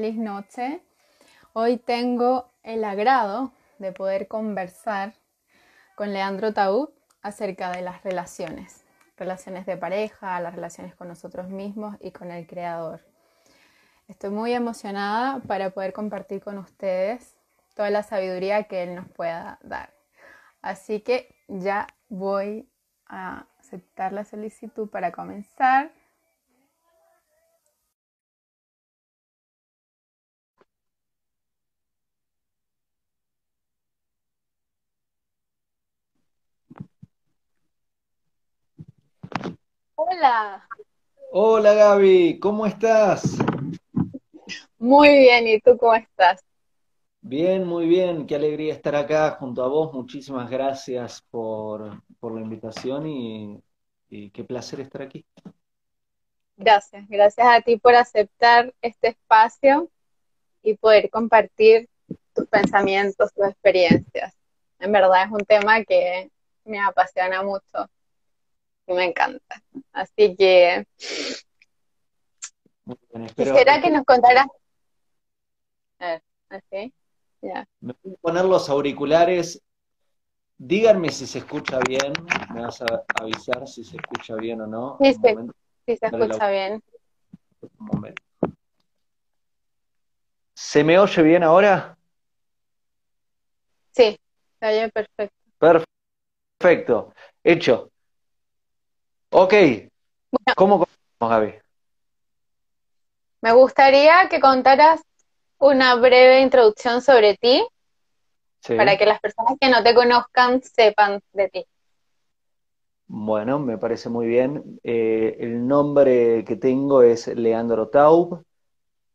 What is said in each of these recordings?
feliz noche. Hoy tengo el agrado de poder conversar con Leandro Taú acerca de las relaciones, relaciones de pareja, las relaciones con nosotros mismos y con el Creador. Estoy muy emocionada para poder compartir con ustedes toda la sabiduría que Él nos pueda dar. Así que ya voy a aceptar la solicitud para comenzar. Hola. Hola Gaby, ¿cómo estás? Muy bien, ¿y tú cómo estás? Bien, muy bien, qué alegría estar acá junto a vos. Muchísimas gracias por, la invitación y, qué placer estar aquí. Gracias, gracias a ti por aceptar este espacio y poder compartir tus pensamientos, tus experiencias. En verdad es un tema que me apasiona mucho me encanta. Así que quisiera que nos contaras. A ver, así. Me voy a poner los auriculares. Díganme si se escucha bien. Me vas a avisar si se escucha bien o no. Sí, sí, se escucha bien. Un momento. ¿Se me oye bien ahora? Sí, se oye perfecto. Perfecto. Hecho. Ok. ¿Cómo comenzamos, Gaby? Me gustaría que contaras una breve introducción sobre ti, para que las personas que no te conozcan sepan de ti. Bueno, me parece muy bien. Eh, el nombre que tengo es Leandro Taub,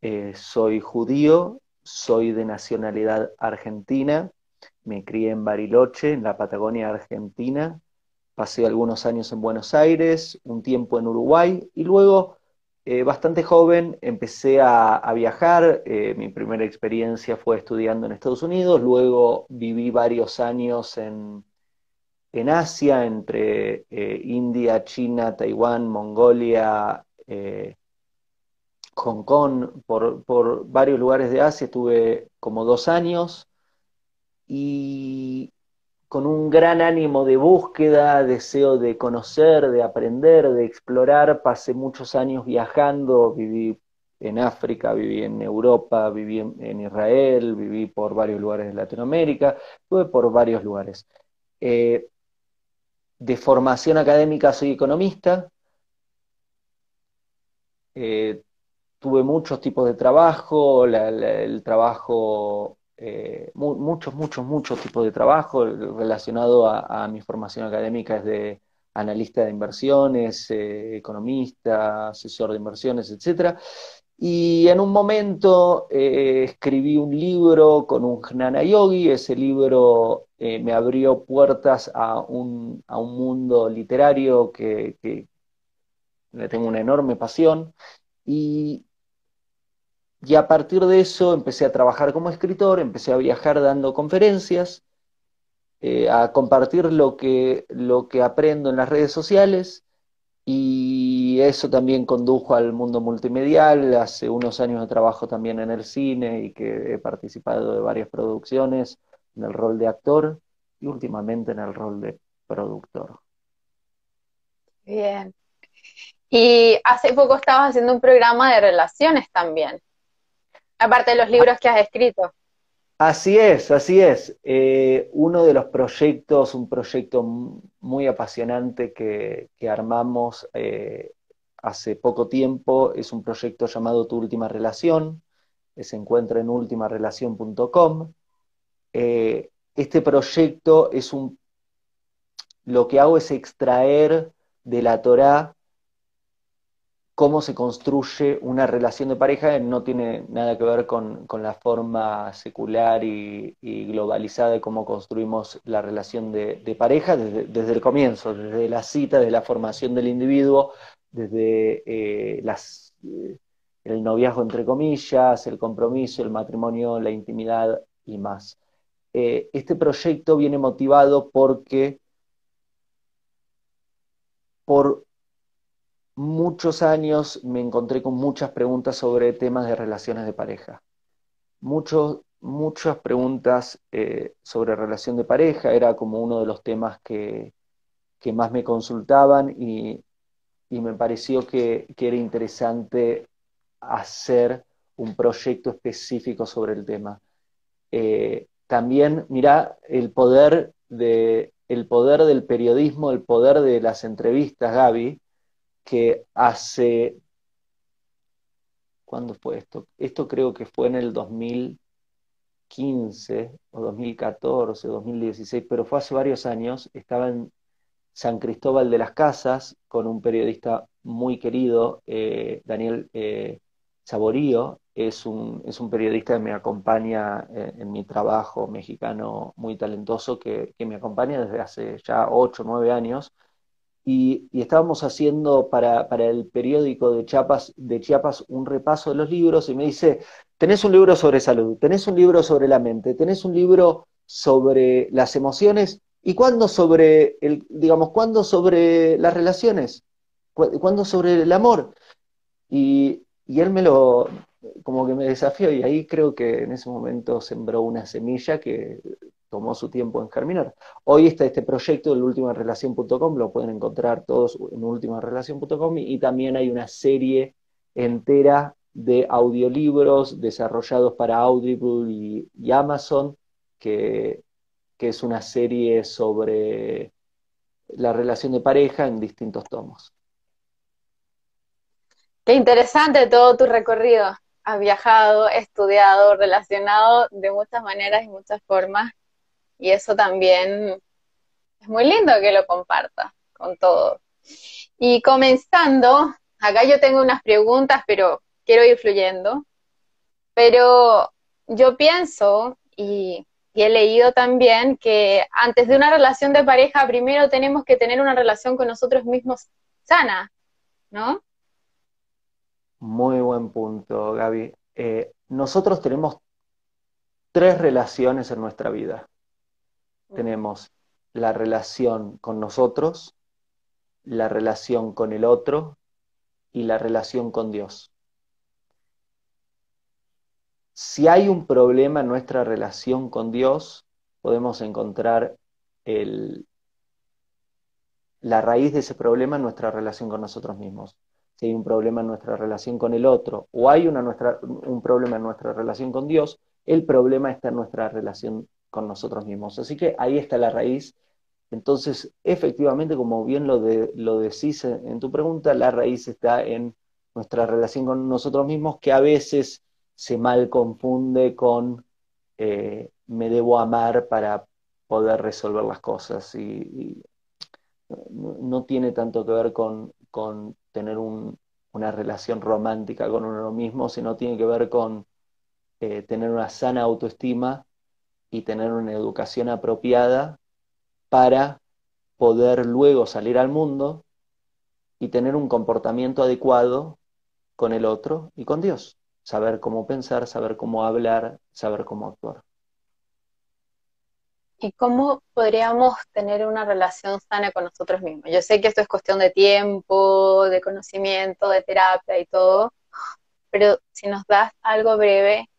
eh, soy judío, soy de nacionalidad argentina, me crié en Bariloche, en la Patagonia Argentina, pasé algunos años en Buenos Aires, un tiempo en Uruguay y luego eh, bastante joven empecé a, viajar. Eh, mi primera experiencia fue estudiando en Estados Unidos, luego viví varios años en, Asia, entre eh, India, China, Taiwán, Mongolia, Hong Kong, por, por varios lugares de Asia, estuve como dos años. Y con un gran ánimo de búsqueda, deseo de conocer, de aprender, de explorar. Pasé muchos años viajando, viví en África, viví en Europa, viví en, Israel, viví por varios lugares de Latinoamérica, estuve por varios lugares. Eh, de formación académica soy economista, eh, tuve muchos tipos de trabajo, el trabajo eh, muchos, muchos, muchos tipos de trabajo relacionado a, mi formación académica, de analista de inversiones, eh, economista, asesor de inversiones, etc. Y en un momento eh, escribí un libro con un Jnana Yogi, ese libro me abrió puertas a un, a un mundo literario que, que le tengo una enorme pasión. Y, y a partir de eso empecé a trabajar como escritor, empecé a viajar dando conferencias, eh, a compartir lo que, lo que aprendo en las redes sociales y eso también condujo al mundo multimedial. Hace unos años de trabajo también en el cine y que he participado de varias producciones en el rol de actor y últimamente en el rol de productor. Bien. Y hace poco estabas haciendo un programa de relaciones también. Aparte de los libros que has escrito. Así es, así es. Eh, uno de los proyectos, un proyecto muy apasionante que, armamos eh, hace poco tiempo, es un proyecto llamado Tu Última Relación, que se encuentra en ultimarelación.com. Eh, este proyecto es un... Lo que hago es extraer de la Torá cómo se construye una relación de pareja no tiene nada que ver con, la forma secular y, globalizada de cómo construimos la relación de, pareja desde, el comienzo, desde la cita, desde la formación del individuo, desde eh, eh, el noviazgo entre comillas, el compromiso, el matrimonio, la intimidad y más. Eh, este proyecto viene motivado porque por muchos años me encontré con muchas preguntas sobre temas de relaciones de pareja. muchas preguntas eh, sobre relación de pareja, era como uno de los temas que, más me consultaban y, me pareció que, era interesante hacer un proyecto específico sobre el tema. Eh, también, mira, el poder, de, el poder del periodismo, el poder de las entrevistas, Gaby, que hace... ¿Cuándo fue esto? Esto creo que fue en el 2015 o 2014, 2016, pero fue hace varios años. Estaba en San Cristóbal de las Casas con un periodista muy querido, eh, Daniel eh, Saborío. Es un, es un periodista que me acompaña eh, en, mi trabajo mexicano muy talentoso, que, que me acompaña desde hace ya 8 o 9 años y, estábamos haciendo para, el periódico de Chiapas, de Chiapas un repaso de los libros y me dice, tenés un libro sobre salud, tenés un libro sobre la mente, tenés un libro sobre las emociones y cuándo sobre el, digamos, cuándo sobre las relaciones, cuándo sobre el amor. Y, y él me lo, como que me desafió y ahí creo que en ese momento sembró una semilla que tomó su tiempo en germinar. Hoy está este proyecto, el ultimarelación.com, lo pueden encontrar todos en ultimarelación.com y también hay una serie entera de audiolibros desarrollados para Audible y, Amazon, que, que es una serie sobre la relación de pareja en distintos tomos. Qué interesante todo tu recorrido. Has viajado, estudiado, relacionado de muchas maneras y muchas formas. Y eso también es muy lindo que lo comparta con todos. Y comenzando, acá yo tengo unas preguntas, pero quiero ir fluyendo. Pero yo pienso, y, he leído también, que antes de una relación de pareja, primero tenemos que tener una relación con nosotros mismos sana, ¿no? Muy buen punto, Gaby. Eh, nosotros tenemos tres relaciones en nuestra vida tenemos la relación con nosotros, la relación con el otro y la relación con Dios. Si hay un problema en nuestra relación con Dios, podemos encontrar la raíz de ese problema en nuestra relación con nosotros mismos. Si hay un problema en nuestra relación con el otro o hay una nuestra, un problema en nuestra relación con Dios, el problema está en nuestra relación con nosotros mismos. Así que ahí está la raíz. Entonces, efectivamente, como bien lo, de, lo decís en tu pregunta, la raíz está en nuestra relación con nosotros mismos, que a veces se mal confunde con eh, me debo amar para poder resolver las cosas. Y, no, tiene tanto que ver con, tener una relación romántica con uno mismo, sino tiene que ver con eh, tener una sana autoestima y tener una educación apropiada para poder luego salir al mundo y tener un comportamiento adecuado con el otro y con Dios. Saber cómo pensar, saber cómo hablar, saber cómo actuar. ¿Y cómo podríamos tener una relación sana con nosotros mismos? Yo sé que esto es cuestión de tiempo, de conocimiento, de terapia y todo, pero si nos das algo breve,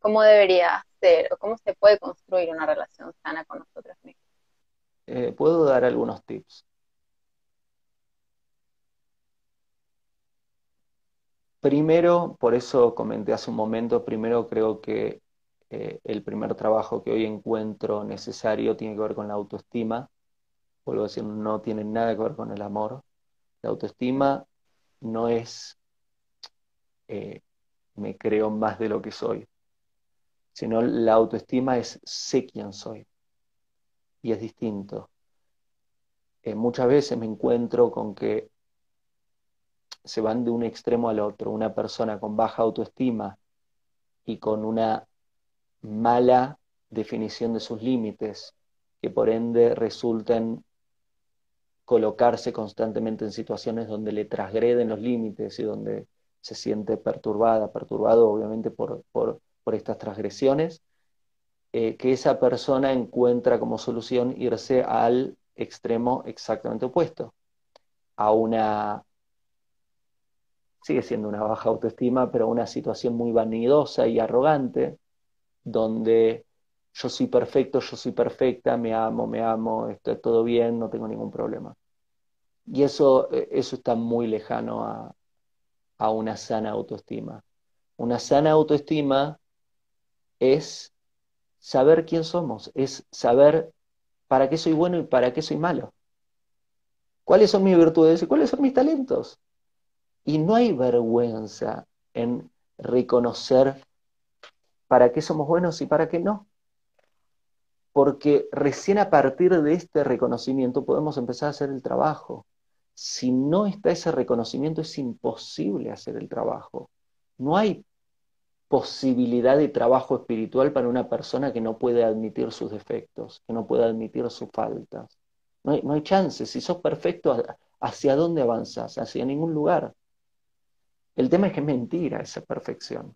¿cómo debería o cómo se puede construir una relación sana con nosotros mismos? Eh, Puedo dar algunos tips. Primero, por eso comenté hace un momento, primero creo que eh, el primer trabajo que hoy encuentro necesario tiene que ver con la autoestima. Vuelvo a decir, no tiene nada que ver con el amor. La autoestima no es eh, me creo más de lo que soy sino la autoestima es sé quién soy. Y es distinto. Eh, muchas veces me encuentro con que se van de un extremo al otro. Una persona con baja autoestima y con una mala definición de sus límites, que por ende resultan colocarse constantemente en situaciones donde le transgreden los límites y donde se siente perturbada, perturbado obviamente por por estas transgresiones, eh, que esa persona encuentra como solución irse al extremo exactamente opuesto, a una sigue siendo una baja autoestima, pero una situación muy vanidosa y arrogante, donde yo soy perfecto, yo soy perfecta, me amo, me amo, está todo bien, no tengo ningún problema. Y eso, eh, eso está muy lejano a, a una sana autoestima. Una sana autoestima es saber quién somos, es saber para qué soy bueno y para qué soy malo. ¿Cuáles son mis virtudes y cuáles son mis talentos? Y no hay vergüenza en reconocer para qué somos buenos y para qué no. Porque recién a partir de este reconocimiento podemos empezar a hacer el trabajo. Si no está ese reconocimiento es imposible hacer el trabajo. No hay posibilidad de trabajo espiritual para una persona que no puede admitir sus defectos, que no puede admitir sus faltas. No hay, no hay chance. Si sos perfecto, ¿hacia dónde avanzas? Hacia ningún lugar. El tema es que es mentira esa perfección.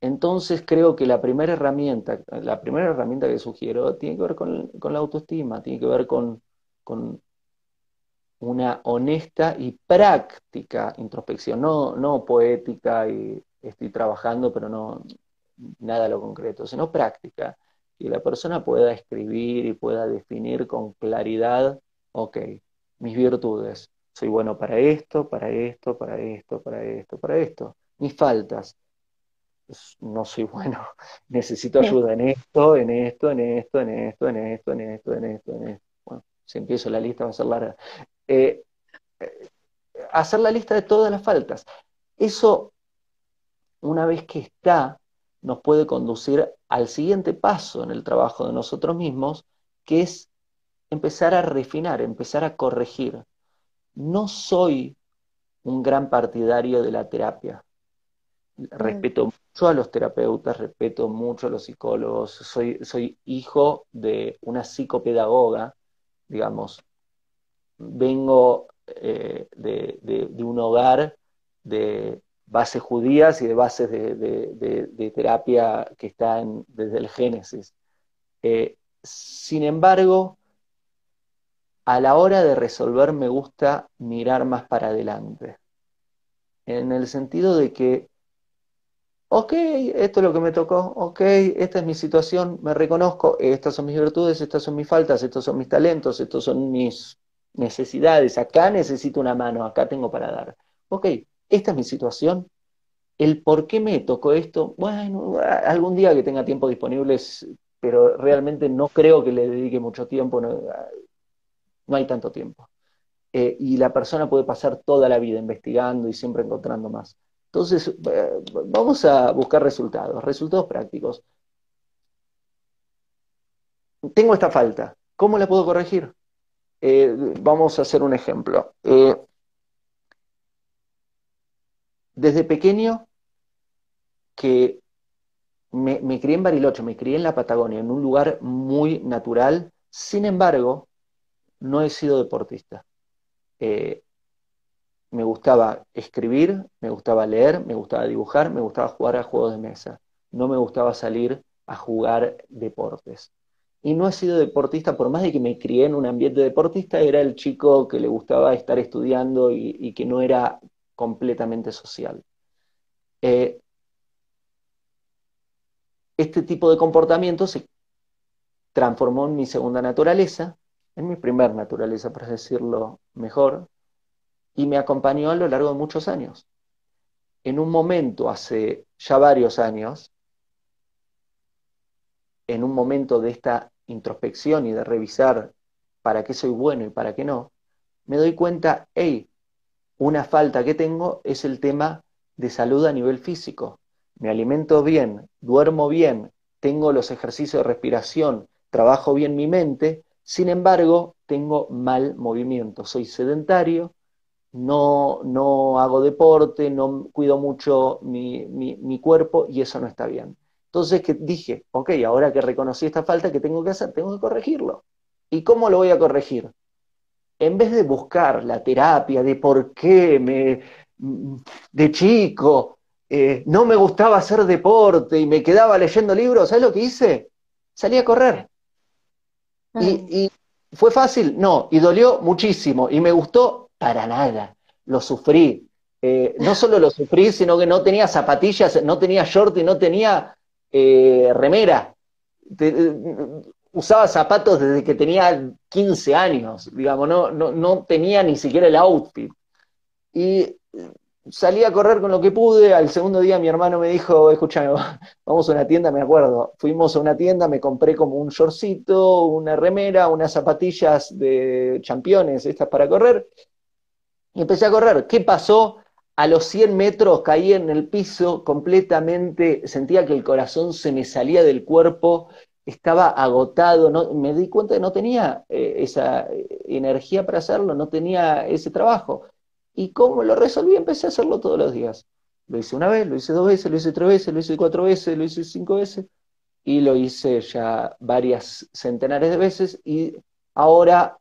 Entonces creo que la primera herramienta, la primera herramienta que sugiero tiene que ver con, la autoestima, tiene que ver con, con, una honesta y práctica introspección, no, no poética y estoy trabajando, pero no nada a lo concreto, sino práctica. Que la persona pueda escribir y pueda definir con claridad, ok, mis virtudes, soy bueno para esto, para esto, para esto, para esto, para esto. Mis faltas, no soy bueno, necesito ayuda en esto, en esto, en esto, en esto, en esto, en esto, en esto, en esto. Bueno, si empiezo la lista va a ser larga. Eh, eh, hacer la lista de todas las faltas. Eso, una vez que está, nos puede conducir al siguiente paso en el trabajo de nosotros mismos, que es empezar a refinar, empezar a corregir. No soy un gran partidario de la terapia. Mm. Respeto mucho a los terapeutas, respeto mucho a los psicólogos. Soy, soy hijo de una psicopedagoga, digamos. Vengo eh, de, un hogar de bases judías y de bases de, terapia que está desde el Génesis. Eh, sin embargo, a la hora de resolver me gusta mirar más para adelante, en el sentido de que, ok, esto es lo que me tocó, ok, esta es mi situación, me reconozco, estas son mis virtudes, estas son mis faltas, estos son mis talentos, estos son mis necesidades, acá necesito una mano, acá tengo para dar. Ok, esta es mi situación, el por qué me tocó esto, bueno, algún día que tenga tiempo disponible, pero realmente no creo que le dedique mucho tiempo, no, no hay tanto tiempo. Eh, y la persona puede pasar toda la vida investigando y siempre encontrando más. Entonces, eh, vamos a buscar resultados, resultados prácticos. Tengo esta falta, ¿cómo la puedo corregir? Eh, vamos a hacer un ejemplo. desde pequeño, que me, me crié en Bariloche, me crié en la Patagonia, en un lugar muy natural, sin embargo, no he sido deportista. Eh, me gustaba escribir, me gustaba leer, me gustaba dibujar, me gustaba jugar a juegos de mesa. No me gustaba salir a jugar deportes. Y no he sido deportista, por más de que me crié en un ambiente deportista, era el chico que le gustaba estar estudiando y, que no era completamente social. Eh, este tipo de comportamiento se transformó en mi segunda naturaleza en mi primer naturaleza, por decirlo mejor, y me acompañó a lo largo de muchos años. En un momento, hace ya varios años, en un momento de esta introspección y de revisar para qué soy bueno y para qué no, me doy cuenta, hey, una falta que tengo es el tema de salud a nivel físico. Me alimento bien, duermo bien, tengo los ejercicios de respiración, trabajo bien mi mente, sin embargo, tengo mal movimiento, soy sedentario, no, no hago deporte, no cuido mucho mi, cuerpo y eso no está bien. Entonces que dije, ok, ahora que reconocí esta falta, ¿qué tengo que hacer? Tengo que corregirlo. ¿Y cómo lo voy a corregir? En vez de buscar la terapia de por qué me, de chico eh, no me gustaba hacer deporte y me quedaba leyendo libros, ¿sabes lo que hice? Salí a correr. Y, fue fácil? No, y dolió muchísimo, y me gustó para nada. lo sufrí. Eh, no solo lo sufrí, sino que no tenía zapatillas, no tenía short y no tenía eh, remera. usaba zapatos desde que tenía 15 años, digamos, no, no, no tenía ni siquiera el outfit. Y salí a correr con lo que pude. Al segundo día mi hermano me dijo, escúchame, vamos a una tienda, me acuerdo. Fuimos a una tienda, me compré como un shortcito, una remera, unas zapatillas de championes, estas para correr. Y empecé a correr. ¿Qué pasó? A los 100 metros caí en el piso completamente, sentía que el corazón se me salía del cuerpo, estaba agotado, no, me di cuenta que no tenía eh, esa eh, energía para hacerlo, no tenía ese trabajo. ¿Y cómo lo resolví? Empecé a hacerlo todos los días. Lo hice una vez, lo hice dos veces, lo hice tres veces, lo hice cuatro veces, lo hice cinco veces y lo hice ya varias centenares de veces y ahora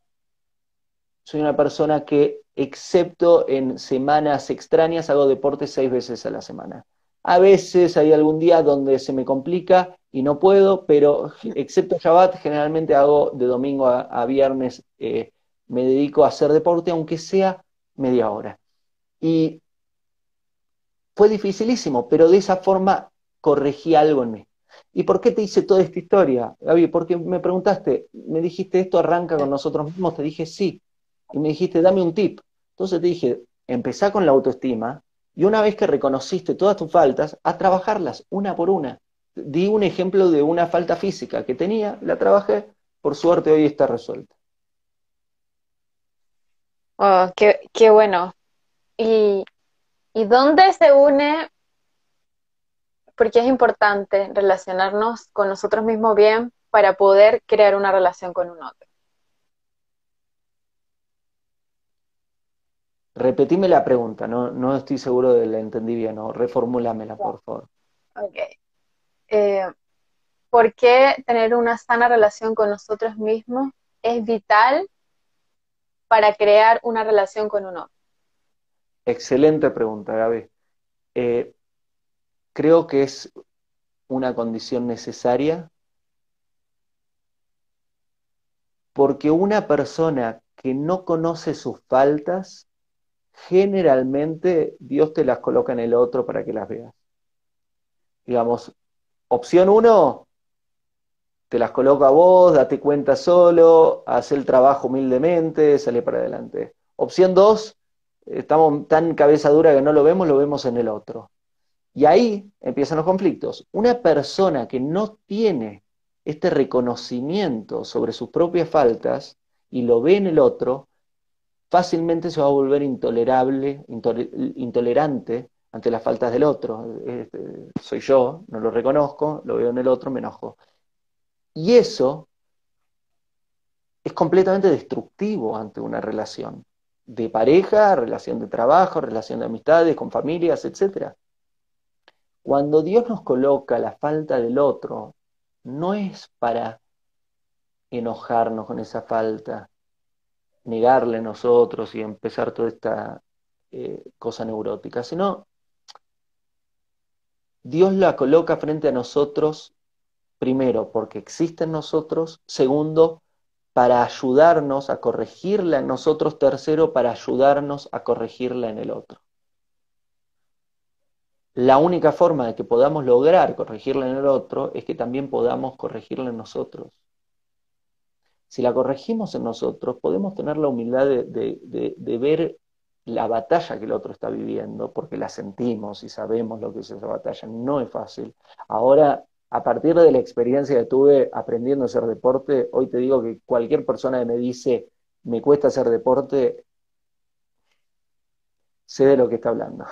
soy una persona que, excepto en semanas extrañas, hago deporte seis veces a la semana. A veces hay algún día donde se me complica y no puedo, pero excepto Shabbat, generalmente hago de domingo a, viernes, eh, me dedico a hacer deporte, aunque sea media hora. Y fue dificilísimo, pero de esa forma corregí algo en mí. ¿Y por qué te hice toda esta historia, Gaby? Porque me preguntaste, me dijiste, ¿esto arranca con nosotros mismos? Te dije, sí. Y me dijiste, dame un tip. Entonces te dije, empezá con la autoestima y una vez que reconociste todas tus faltas, a trabajarlas una por una. Di un ejemplo de una falta física que tenía, la trabajé, por suerte hoy está resuelta. Oh, qué, bueno. ¿Y, ¿Y dónde se une? Porque es importante relacionarnos con nosotros mismos bien para poder crear una relación con un otro. Repetime la pregunta, no, no estoy seguro de la entendí bien, o reformúlamela, por favor. Ok. Eh, ¿Por qué tener una sana relación con nosotros mismos es vital para crear una relación con un otro? Excelente pregunta, Gaby. Eh, creo que es una condición necesaria porque una persona que no conoce sus faltas, generalmente Dios te las coloca en el otro para que las veas. Digamos, opción uno, te las coloco a vos, date cuenta solo, haz el trabajo humildemente, sale para adelante. Opción dos, estamos tan cabeza dura que no lo vemos, lo vemos en el otro. Y ahí empiezan los conflictos. Una persona que no tiene este reconocimiento sobre sus propias faltas y lo ve en el otro, fácilmente se va a volver intolerable, intolerante ante las faltas del otro. Este, soy yo, no lo reconozco, lo veo en el otro, me enojo. Y eso es completamente destructivo ante una relación de pareja, relación de trabajo, relación de amistades, con familias, etc. Cuando Dios nos coloca la falta del otro, no es para enojarnos con esa falta, negarle nosotros y empezar toda esta eh, cosa neurótica, sino Dios la coloca frente a nosotros primero, porque existe en nosotros, segundo, para ayudarnos a corregirla en nosotros, tercero, para ayudarnos a corregirla en el otro. La única forma de que podamos lograr corregirla en el otro es que también podamos corregirla en nosotros. Si la corregimos en nosotros, podemos tener la humildad de, de ver la batalla que el otro está viviendo, porque la sentimos y sabemos lo que es esa batalla. No es fácil. Ahora a partir de la experiencia que tuve aprendiendo a hacer deporte, hoy te digo que cualquier persona que me dice me cuesta hacer deporte, sé de lo que está hablando.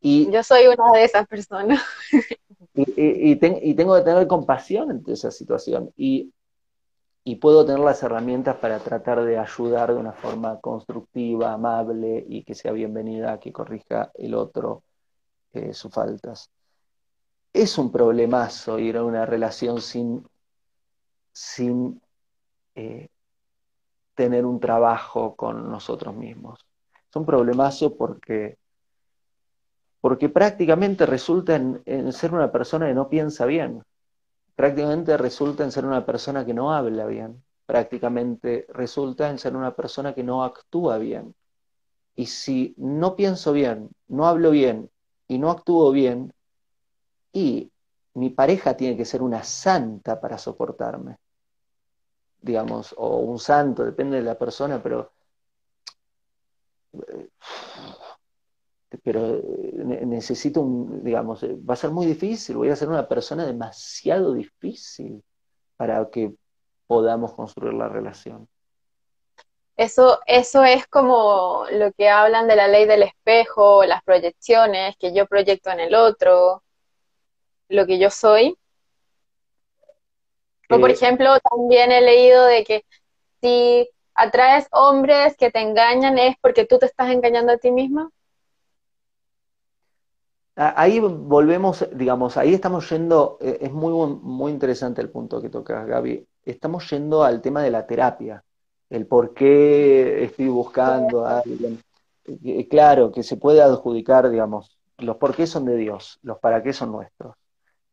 Y, Yo soy una de esas personas. Y, tengo que tener compasión ante esa situación y, puedo tener las herramientas para tratar de ayudar de una forma constructiva, amable y que sea bienvenida, que corrija el otro eh, sus faltas es un problemazo ir a una relación sin, sin eh, tener un trabajo con nosotros mismos. Es un problemazo porque, porque prácticamente resulta en, en ser una persona que no piensa bien, prácticamente resulta en ser una persona que no habla bien, prácticamente resulta en ser una persona que no actúa bien. Y si no pienso bien, no hablo bien y no actúo bien, y mi pareja tiene que ser una santa para soportarme, digamos, o un santo, depende de la persona, pero pero necesito un, digamos, va a ser muy difícil, voy a ser una persona demasiado difícil para que podamos construir la relación. Eso, eso es como lo que hablan de la ley del espejo, las proyecciones, que yo proyecto en el otro, lo que yo soy. O por eh, ejemplo, también he leído de que si atraes hombres que te engañan es porque tú te estás engañando a ti misma. Ahí volvemos, digamos, ahí estamos yendo, eh, es muy, muy interesante el punto que tocas, Gaby. Estamos yendo al tema de la terapia, el por qué estoy buscando a alguien. Eh, claro, que se puede adjudicar, digamos, los por qué son de Dios, los para qué son nuestros.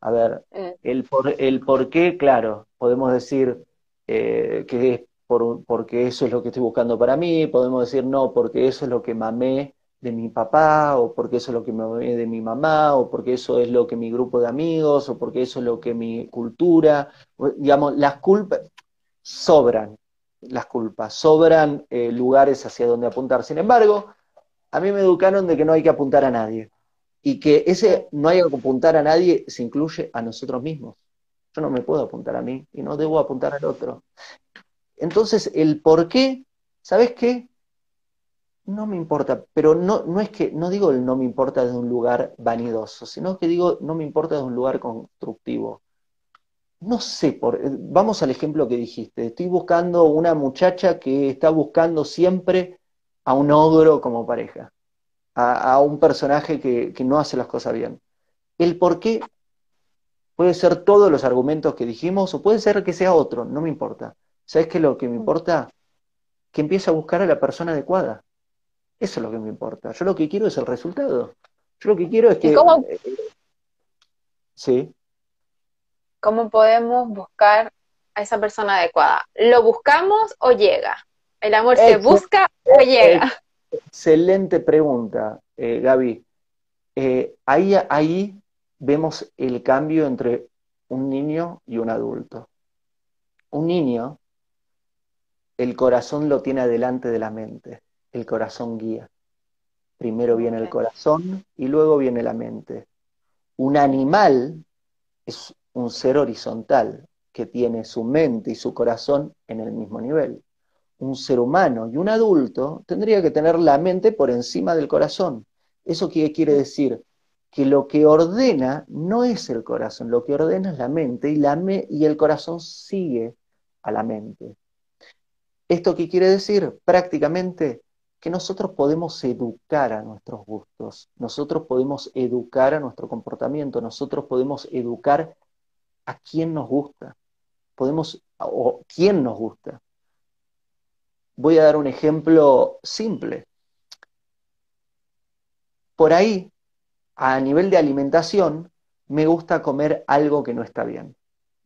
A ver, eh. el por, el por qué, claro, podemos decir que es por, porque eso es lo que estoy buscando para mí, podemos decir no, porque eso es lo que mamé de mi papá, o porque eso es lo que me ve de mi mamá, o porque eso es lo que mi grupo de amigos, o porque eso es lo que mi cultura, digamos, las culpas sobran, las culpas, sobran eh, lugares hacia donde apuntar. Sin embargo, a mí me educaron de que no hay que apuntar a nadie, y que ese no hay que apuntar a nadie se incluye a nosotros mismos. Yo no me puedo apuntar a mí y no debo apuntar al otro. Entonces, el por qué, ¿sabes qué? No me importa, pero no, no es que, no digo el no me importa desde un lugar vanidoso, sino que digo no me importa desde un lugar constructivo. No sé, por, eh, vamos al ejemplo que dijiste, estoy buscando una muchacha que está buscando siempre a un ogro como pareja, a, un personaje que, que, no hace las cosas bien. El por qué puede ser todos los argumentos que dijimos o puede ser que sea otro, no me importa. ¿Sabes qué lo que me mm. importa? Que empiece a buscar a la persona adecuada eso es lo que me importa. Yo lo que quiero es el resultado. Yo lo que quiero es que... cómo, eh, sí. ¿Cómo podemos buscar a esa persona adecuada? ¿Lo buscamos o llega? ¿El amor se busca o llega? Excelente pregunta, eh, Gaby. Eh, ahí, ahí vemos el cambio entre un niño y un adulto. Un niño, el corazón lo tiene adelante de la mente el corazón guía. Primero viene el corazón y luego viene la mente. Un animal es un ser horizontal que tiene su mente y su corazón en el mismo nivel. Un ser humano y un adulto tendría que tener la mente por encima del corazón. ¿Eso qué quiere decir? Que lo que ordena no es el corazón, lo que ordena es la mente y, la y el corazón sigue a la mente. ¿Esto qué quiere decir? Prácticamente que nosotros podemos educar a nuestros gustos, nosotros podemos educar a nuestro comportamiento, nosotros podemos educar a quién nos gusta, podemos, o quién nos gusta. Voy a dar un ejemplo simple. Por ahí, a nivel de alimentación, me gusta comer algo que no está bien.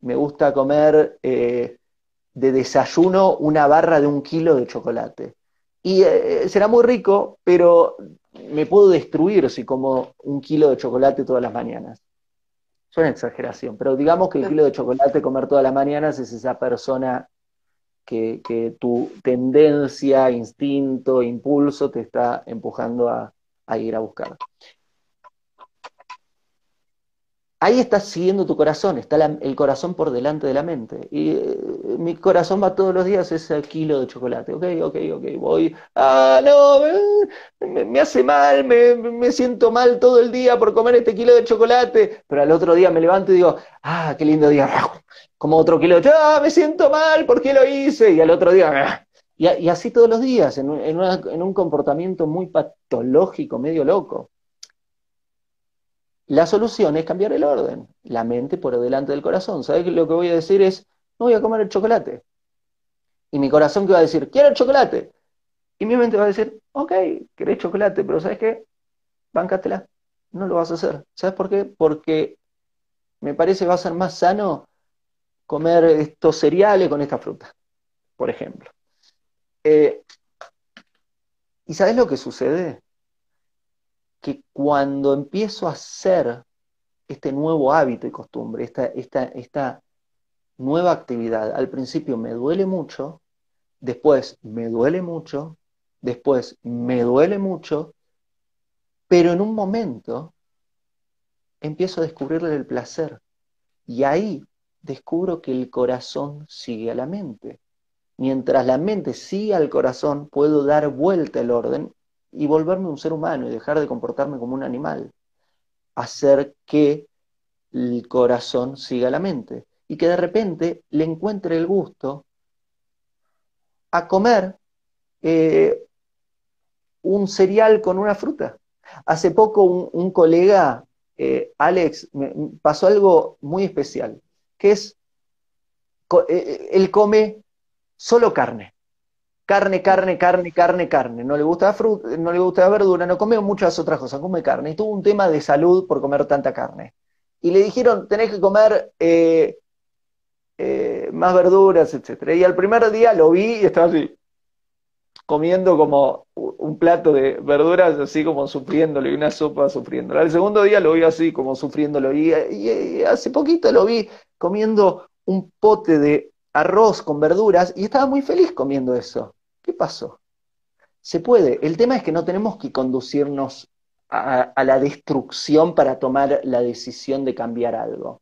Me gusta comer eh, de desayuno una barra de un kilo de chocolate y eh, será muy rico, pero me puedo destruir si como un kilo de chocolate todas las mañanas. Es una exageración, pero digamos que el kilo de chocolate comer todas las mañanas es esa persona que, tu tendencia, instinto, impulso te está empujando a ir a buscar ahí estás siguiendo tu corazón, está el corazón por delante de la mente. Y eh, mi corazón va todos los días ese kilo de chocolate. Ok, ok, ok, voy. Ah, no, me, hace mal, me, siento mal todo el día por comer este kilo de chocolate. Pero al otro día me levanto y digo, ah, qué lindo día. Como otro kilo de ah, me siento mal, ¿por qué lo hice? Y al otro día, ah". y, así todos los días, en un comportamiento muy patológico, medio loco. La solución es cambiar el orden, la mente por delante del corazón. ¿Sabes lo que voy a decir es, no voy a comer el chocolate? Y mi corazón que va a decir, quiero el chocolate. Y mi mente va a decir, ok, querés chocolate, pero ¿sabes qué? Báncatela, no lo vas a hacer. ¿Sabes por qué? Porque me parece va a ser más sano comer estos cereales con esta fruta, por ejemplo. Eh, ¿Y sabes lo que sucede? Que cuando empiezo a hacer este nuevo hábito y costumbre, esta, esta, esta nueva actividad, al principio me duele mucho, después me duele mucho, después me duele mucho, pero en un momento empiezo a descubrirle el placer. Y ahí descubro que el corazón sigue a la mente. Mientras la mente sigue al corazón, puedo dar vuelta el orden y volverme un ser humano y dejar de comportarme como un animal. Hacer que el corazón siga la mente y que de repente le encuentre el gusto a comer eh, un cereal con una fruta. Hace poco un, colega, eh, Alex, me, pasó algo muy especial, que es, eh, él come solo carne. Carne, carne, carne, carne, carne. No le gusta la fruta, no le gusta la verdura, no come muchas otras cosas, come carne. Y tuvo un tema de salud por comer tanta carne. Y le dijeron, tenés que comer eh, eh, más verduras, etc. Y al primer día lo vi y estaba así, comiendo como un plato de verduras, así como sufriéndolo, y una sopa sufriéndolo. Al segundo día lo vi así, como sufriéndolo. y hace poquito lo vi comiendo un pote de arroz con verduras y estaba muy feliz comiendo eso. ¿Qué pasó? Se puede. El tema es que no tenemos que conducirnos a, la destrucción para tomar la decisión de cambiar algo.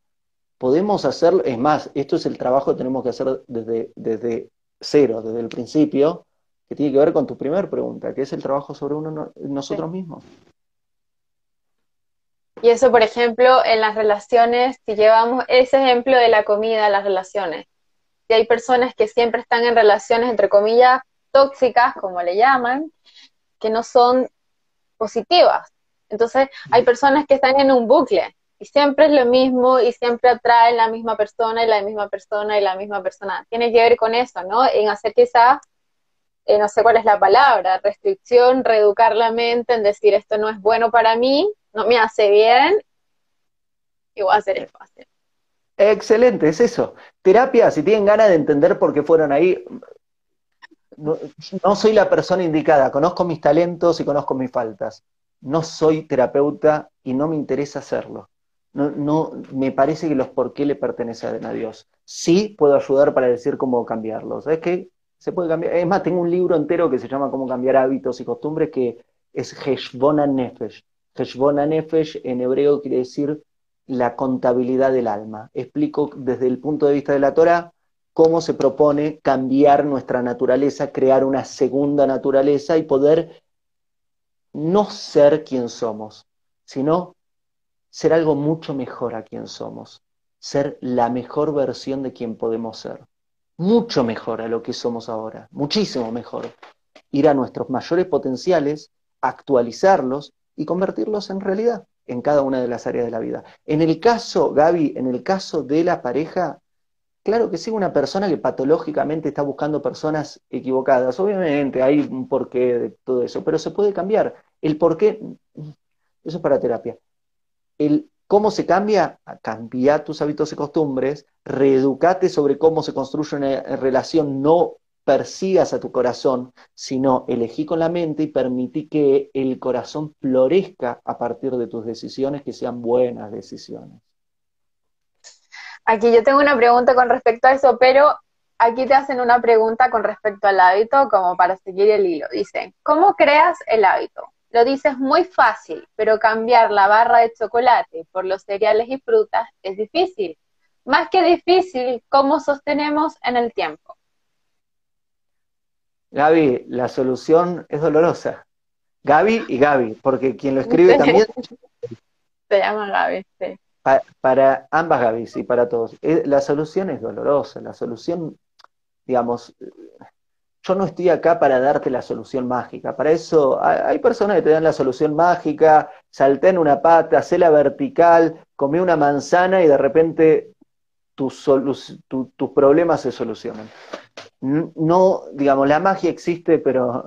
Podemos hacerlo, es más, esto es el trabajo que tenemos que hacer desde, desde cero, desde el principio, que tiene que ver con tu primera pregunta, que es el trabajo sobre uno, nosotros mismos. Y eso, por ejemplo, en las relaciones, si llevamos ese ejemplo de la comida, las relaciones, hay personas que siempre están en relaciones, entre comillas, tóxicas, como le llaman, que no son positivas. Entonces, hay personas que están en un bucle y siempre es lo mismo y siempre atraen la misma persona y la misma persona y la misma persona. Tiene que ver con eso, ¿no? En hacer quizás, eh, no sé cuál es la palabra, restricción, reeducar la mente, en decir esto no es bueno para mí, no me hace bien, y voy a hacer el fácil. Excelente, es eso. Terapia, si tienen ganas de entender por qué fueron ahí, no, soy la persona indicada, conozco mis talentos y conozco mis faltas. No soy terapeuta y no me interesa hacerlo. No, no me parece que los por qué le pertenecen a Dios. Sí puedo ayudar para decir cómo cambiarlos. Es que se puede cambiar. Es más, tengo un libro entero que se llama Cómo cambiar hábitos y costumbres que es Heshbona Nefesh. Heshbona Nefesh en hebreo quiere decir la contabilidad del alma. Explico desde el punto de vista de la Torah cómo se propone cambiar nuestra naturaleza, crear una segunda naturaleza y poder no ser quien somos, sino ser algo mucho mejor a quien somos, ser la mejor versión de quien podemos ser, mucho mejor a lo que somos ahora, muchísimo mejor. Ir a nuestros mayores potenciales, actualizarlos y convertirlos en realidad en cada una de las áreas de la vida. En el caso, Gaby, en el caso de la pareja, claro que sí, una persona que patológicamente está buscando personas equivocadas. Obviamente hay un porqué de todo eso, pero se puede cambiar. El porqué, eso es para terapia. El cómo se cambia, cambia tus hábitos y costumbres, reeducate sobre cómo se construye una relación no persigas a tu corazón, sino elegí con la mente y permití que el corazón florezca a partir de tus decisiones, que sean buenas decisiones. Aquí yo tengo una pregunta con respecto a eso, pero aquí te hacen una pregunta con respecto al hábito, como para seguir el hilo. Dicen, ¿cómo creas el hábito? Lo dices muy fácil, pero cambiar la barra de chocolate por los cereales y frutas es difícil. Más que difícil, ¿cómo sostenemos en el tiempo? Gaby, la solución es dolorosa. Gaby y Gaby, porque quien lo escribe también... Se llama Gaby, sí. Para, ambas Gabys y para todos. Eh, la solución es dolorosa, la solución, digamos, yo no estoy acá para darte la solución mágica. Para eso hay personas que te dan la solución mágica, salté en una pata, la vertical, comí una manzana y de repente tus, tus problemas se solucionan no, digamos, la magia existe, pero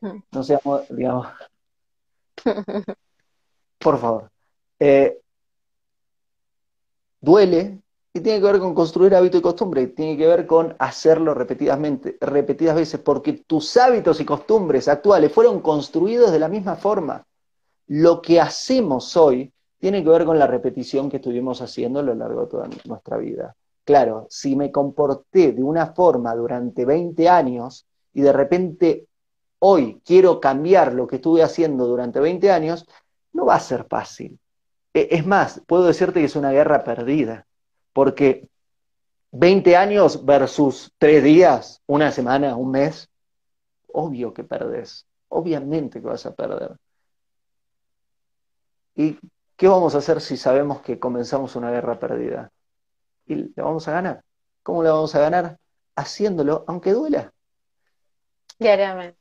mm. no seamos, digamos, por favor. Eh, duele, Y tiene que ver con construir hábito y costumbre, tiene que ver con hacerlo repetidamente, repetidas veces, porque tus hábitos y costumbres actuales fueron construidos de la misma forma. Lo que hacemos hoy tiene que ver con la repetición que estuvimos haciendo a lo largo de toda nuestra vida. Claro, si me comporté de una forma durante 20 años y de repente hoy quiero cambiar lo que estuve haciendo durante 20 años, no va a ser fácil. E, es más, puedo decirte que es una guerra perdida, porque 20 años versus 3 días, una semana, un mes, obvio que perdés, obviamente que vas a perder. ¿Y qué vamos a hacer si sabemos que comenzamos una guerra perdida? Y la vamos a ganar. ¿Cómo la vamos a ganar? Haciéndolo, aunque duela. Diariamente.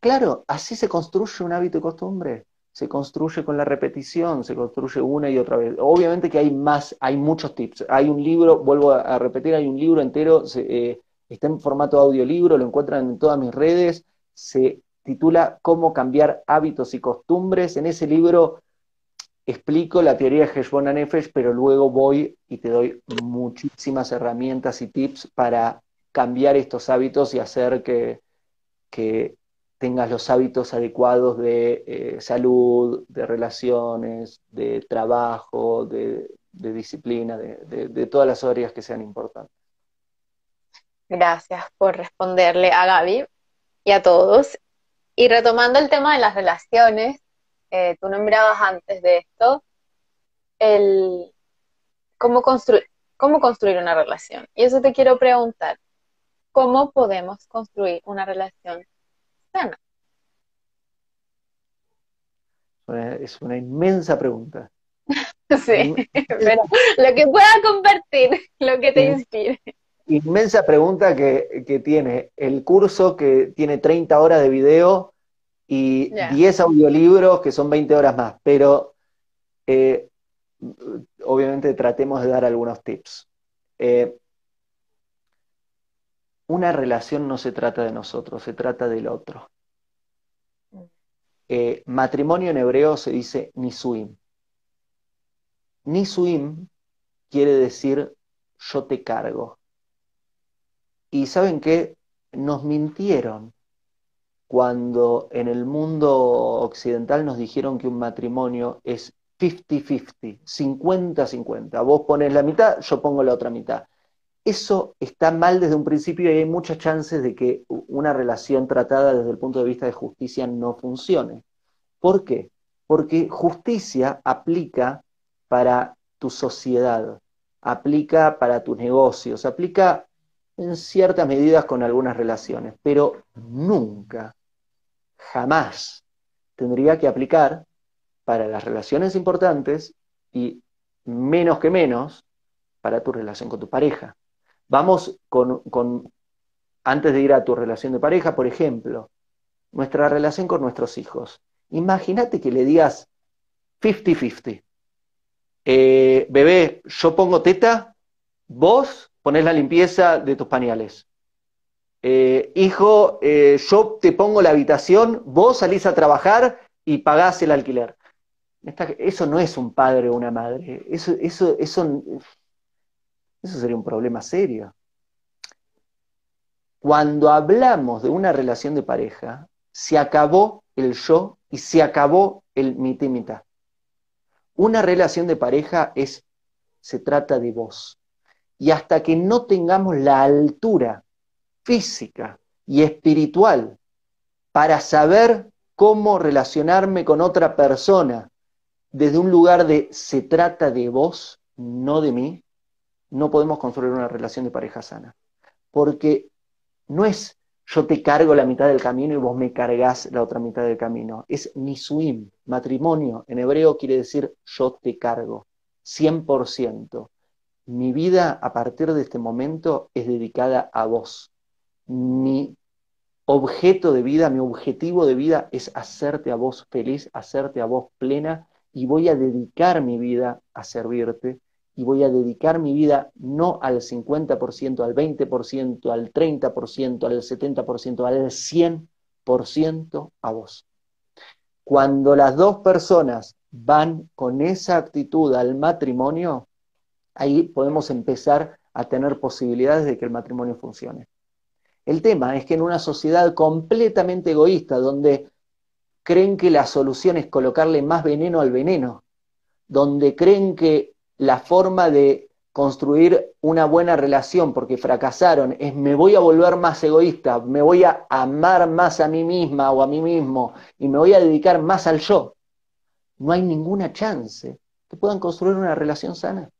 Claro, así se construye un hábito y costumbre. Se construye con la repetición, se construye una y otra vez. Obviamente que hay más, hay muchos tips. Hay un libro, vuelvo a, repetir, hay un libro entero, eh, está en formato audiolibro, lo encuentran en todas mis redes. Se titula Cómo cambiar hábitos y costumbres. En ese libro explico la teoría de Heshbon Nefesh, pero luego voy y te doy muchísimas herramientas y tips para cambiar estos hábitos y hacer que, tengas los hábitos adecuados de eh, salud, de relaciones, de trabajo, de, disciplina, de, todas las áreas que sean importantes. Gracias por responderle a Gaby y a todos. Y retomando el tema de las relaciones, eh, tú nombrabas antes de esto el cómo, construir cómo construir una relación. Y eso te quiero preguntar, ¿cómo podemos construir una relación sana? Es una inmensa pregunta. sí, pero lo que pueda compartir, lo que te inspire inmensa pregunta que, tiene el curso que tiene 30 horas de video y 10 audiolibros que son 20 horas más, pero eh, obviamente tratemos de dar algunos tips. Eh, una relación no se trata de nosotros, se trata del otro. Eh, matrimonio en hebreo se dice nisuim. Nisuim quiere decir yo te cargo. Y saben qué, nos mintieron cuando en el mundo occidental nos dijeron que un matrimonio es 50-50, 50-50. Vos pones la mitad, yo pongo la otra mitad. Eso está mal desde un principio y hay muchas chances de que una relación tratada desde el punto de vista de justicia no funcione. ¿Por qué? Porque justicia aplica para tu sociedad, aplica para tus negocios, aplica en ciertas medidas con algunas relaciones, pero nunca, jamás tendría que aplicar para las relaciones importantes y menos que menos para tu relación con tu pareja. Vamos con, con, antes de ir a tu relación de pareja, por ejemplo, nuestra relación con nuestros hijos. Imagínate que le digas 50-50. Eh, bebé, yo pongo teta, vos pones la limpieza de tus pañales. Eh, hijo, eh, yo te pongo la habitación, vos salís a trabajar y pagás el alquiler. eso no es un padre o una madre, eso, eso, eso, eso sería un problema serio. Cuando hablamos de una relación de pareja, se acabó el yo y se acabó el mitad Una relación de pareja es, se trata de vos y hasta que no tengamos la altura física y espiritual para saber cómo relacionarme con otra persona desde un lugar de se trata de vos, no de mí, no podemos construir una relación de pareja sana. Porque no es yo te cargo la mitad del camino y vos me cargas la otra mitad del camino. Es nisuim, matrimonio. En hebreo quiere decir yo te cargo, 100% mi vida a partir de este momento es dedicada a vos. Mi objeto de vida, mi objetivo de vida es hacerte a vos feliz, hacerte a vos plena y voy a dedicar mi vida a servirte y voy a dedicar mi vida no al 50%, al 20%, al 30%, al 70%, al 100% a vos. Cuando las dos personas van con esa actitud al matrimonio, ahí podemos empezar a tener posibilidades de que el matrimonio funcione. El tema es que en una sociedad completamente egoísta, donde creen que la solución es colocarle más veneno al veneno, donde creen que la forma de construir una buena relación porque fracasaron es me voy a volver más egoísta, me voy a amar más a mí misma o a mí mismo y me voy a dedicar más al yo, no hay ninguna chance que puedan construir una relación sana.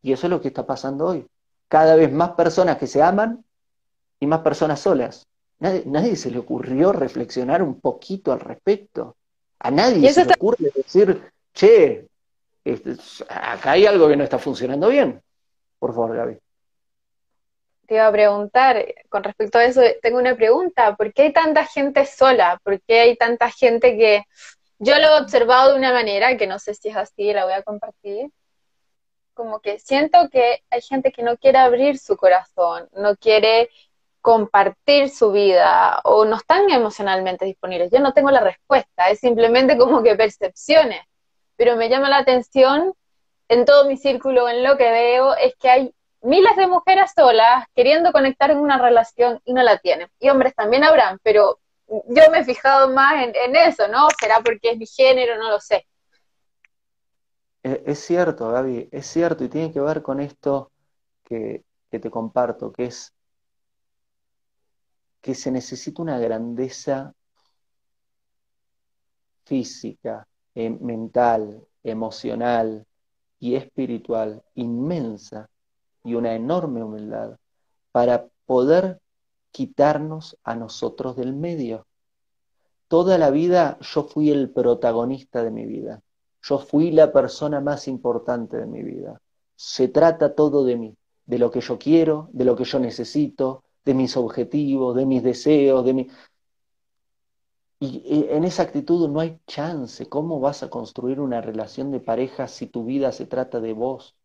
Y eso es lo que está pasando hoy. Cada vez más personas que se aman y más personas solas. Nadie, nadie se le ocurrió reflexionar un poquito al respecto. A nadie se le ocurre decir, che, este, acá hay algo que no está funcionando bien. Por favor, Gaby. Te iba a preguntar, con respecto a eso, tengo una pregunta. ¿Por qué hay tanta gente sola? ¿Por qué hay tanta gente que... Yo lo he observado de una manera, que no sé si es así, la voy a compartir. Como que siento que hay gente que no quiere abrir su corazón, no quiere compartir su vida o no están emocionalmente disponibles. Yo no tengo la respuesta, es simplemente como que percepciones. Pero me llama la atención en todo mi círculo, en lo que veo, es que hay miles de mujeres solas queriendo conectar en una relación y no la tienen. Y hombres también habrán, pero yo me he fijado más en, eso, ¿no? ¿Será porque es mi género? No lo sé. Es, cierto, Gaby, es cierto, y tiene que ver con esto que, te comparto, que es que se necesita una grandeza física, eh, mental, emocional, y espiritual inmensa y una enorme humildad para poder quitarnos a nosotros del medio. Toda la vida yo fui el protagonista de mi vida. Yo fui la persona más importante de mi vida. Se trata todo de mí, de lo que yo quiero, de lo que yo necesito, de mis objetivos, de mis deseos, de mi... Y en esa actitud no hay chance. ¿Cómo vas a construir una relación de pareja si tu vida se trata de vos?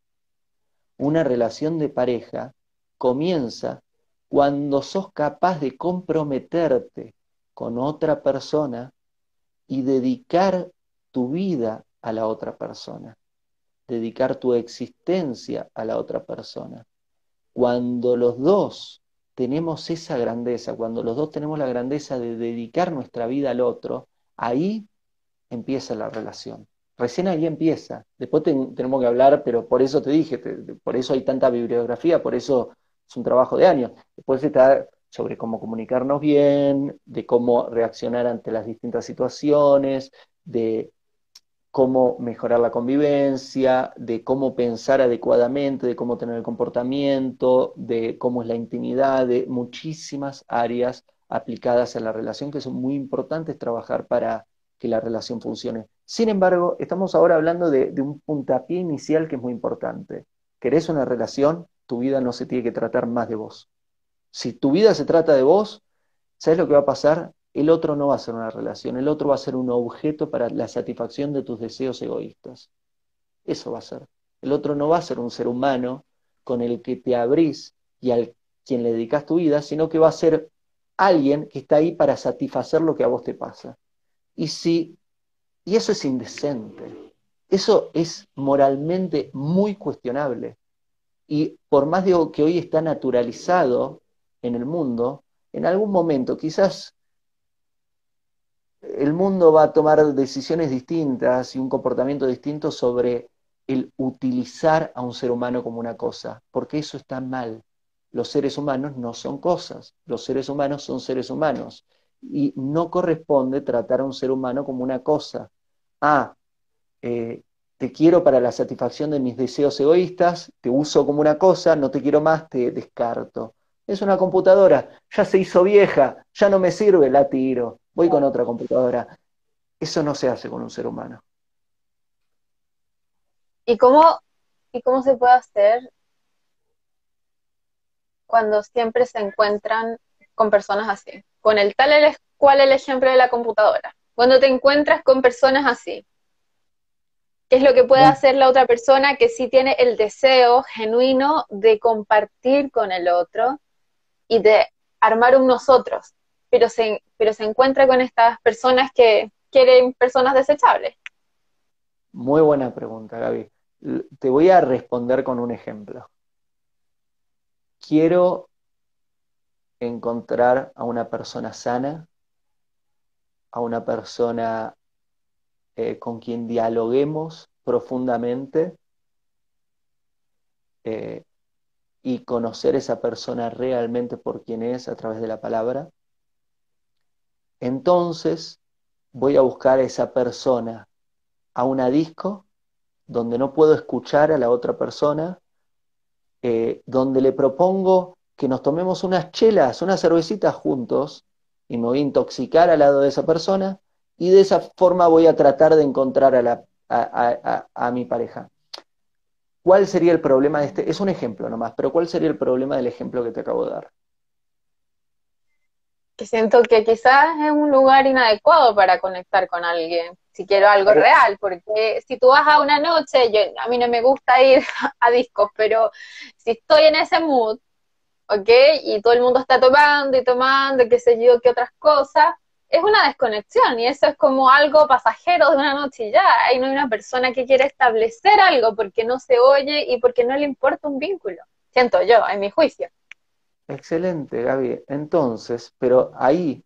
Una relación de pareja comienza cuando sos capaz de comprometerte con otra persona y dedicar tu vida a la otra persona, dedicar tu existencia a la otra persona. Cuando los dos tenemos esa grandeza, cuando los dos tenemos la grandeza de dedicar nuestra vida al otro, ahí empieza la relación. Recién ahí empieza. Después tenemos que hablar, pero por eso te dije, por eso hay tanta bibliografía, por eso es un trabajo de años. Después está sobre cómo comunicarnos bien, de cómo reaccionar ante las distintas situaciones, de cómo mejorar la convivencia, de cómo pensar adecuadamente, de cómo tener el comportamiento, de cómo es la intimidad, de muchísimas áreas aplicadas a la relación que son muy importantes trabajar para que la relación funcione. Sin embargo, estamos ahora hablando de, un puntapié inicial que es muy importante. ¿Querés una relación? Tu vida no se tiene que tratar más de vos. Si tu vida se trata de vos, ¿sabes lo que va a pasar? El otro no va a ser una relación, el otro va a ser un objeto para la satisfacción de tus deseos egoístas. Eso va a ser. El otro no va a ser un ser humano con el que te abrís y al quien le dedicas tu vida, sino que va a ser alguien que está ahí para satisfacer lo que a vos te pasa. Y si y eso es indecente. Eso es moralmente muy cuestionable. Y por más de que hoy está naturalizado en el mundo, en algún momento, quizás el mundo va a tomar decisiones distintas y un comportamiento distinto sobre el utilizar a un ser humano como una cosa, porque eso está mal. Los seres humanos no son cosas, los seres humanos son seres humanos y no corresponde tratar a un ser humano como una cosa. Ah, eh, te quiero para la satisfacción de mis deseos egoístas, te uso como una cosa, no te quiero más, te descarto. Es una computadora, ya se hizo vieja, ya no me sirve, la tiro voy con otra computadora. Eso no se hace con un ser humano. ¿Y cómo, y cómo se puede hacer cuando siempre se encuentran con personas así? Con el tal el, cual el ejemplo de la computadora. Cuando te encuentras con personas así, ¿qué es lo que puede hacer la otra persona que sí tiene el deseo genuino de compartir con el otro y de armar un nosotros? pero se, pero se encuentra con estas personas que quieren personas desechables. Muy buena pregunta, Gaby. te voy a responder con un ejemplo. Quiero encontrar a una persona sana, a una persona eh, con quien dialoguemos profundamente eh, y conocer esa persona realmente por quien es a través de la palabra, entonces voy a buscar a esa persona a una disco donde no puedo escuchar a la otra persona, eh, donde le propongo que nos tomemos unas chelas, unas cervecitas juntos, y me voy a intoxicar al lado de esa persona, y de esa forma voy a tratar de encontrar a, mi pareja. ¿Cuál sería el problema de este? Es un ejemplo nomás, pero ¿cuál sería el problema del ejemplo que te acabo de dar? Que siento que quizás es un lugar inadecuado para conectar con alguien, si quiero algo real, porque si tú vas a una noche, yo, a mí no me gusta ir a discos, pero si estoy en ese mood, ¿ok? Y todo el mundo está tomando y tomando, qué sé yo, qué otras cosas, es una desconexión y eso es como algo pasajero de una noche y ya. No hay una persona que quiere establecer algo porque no se oye y porque no le importa un vínculo. Siento yo, en mi juicio. Excelente, Gaby. Entonces, pero ahí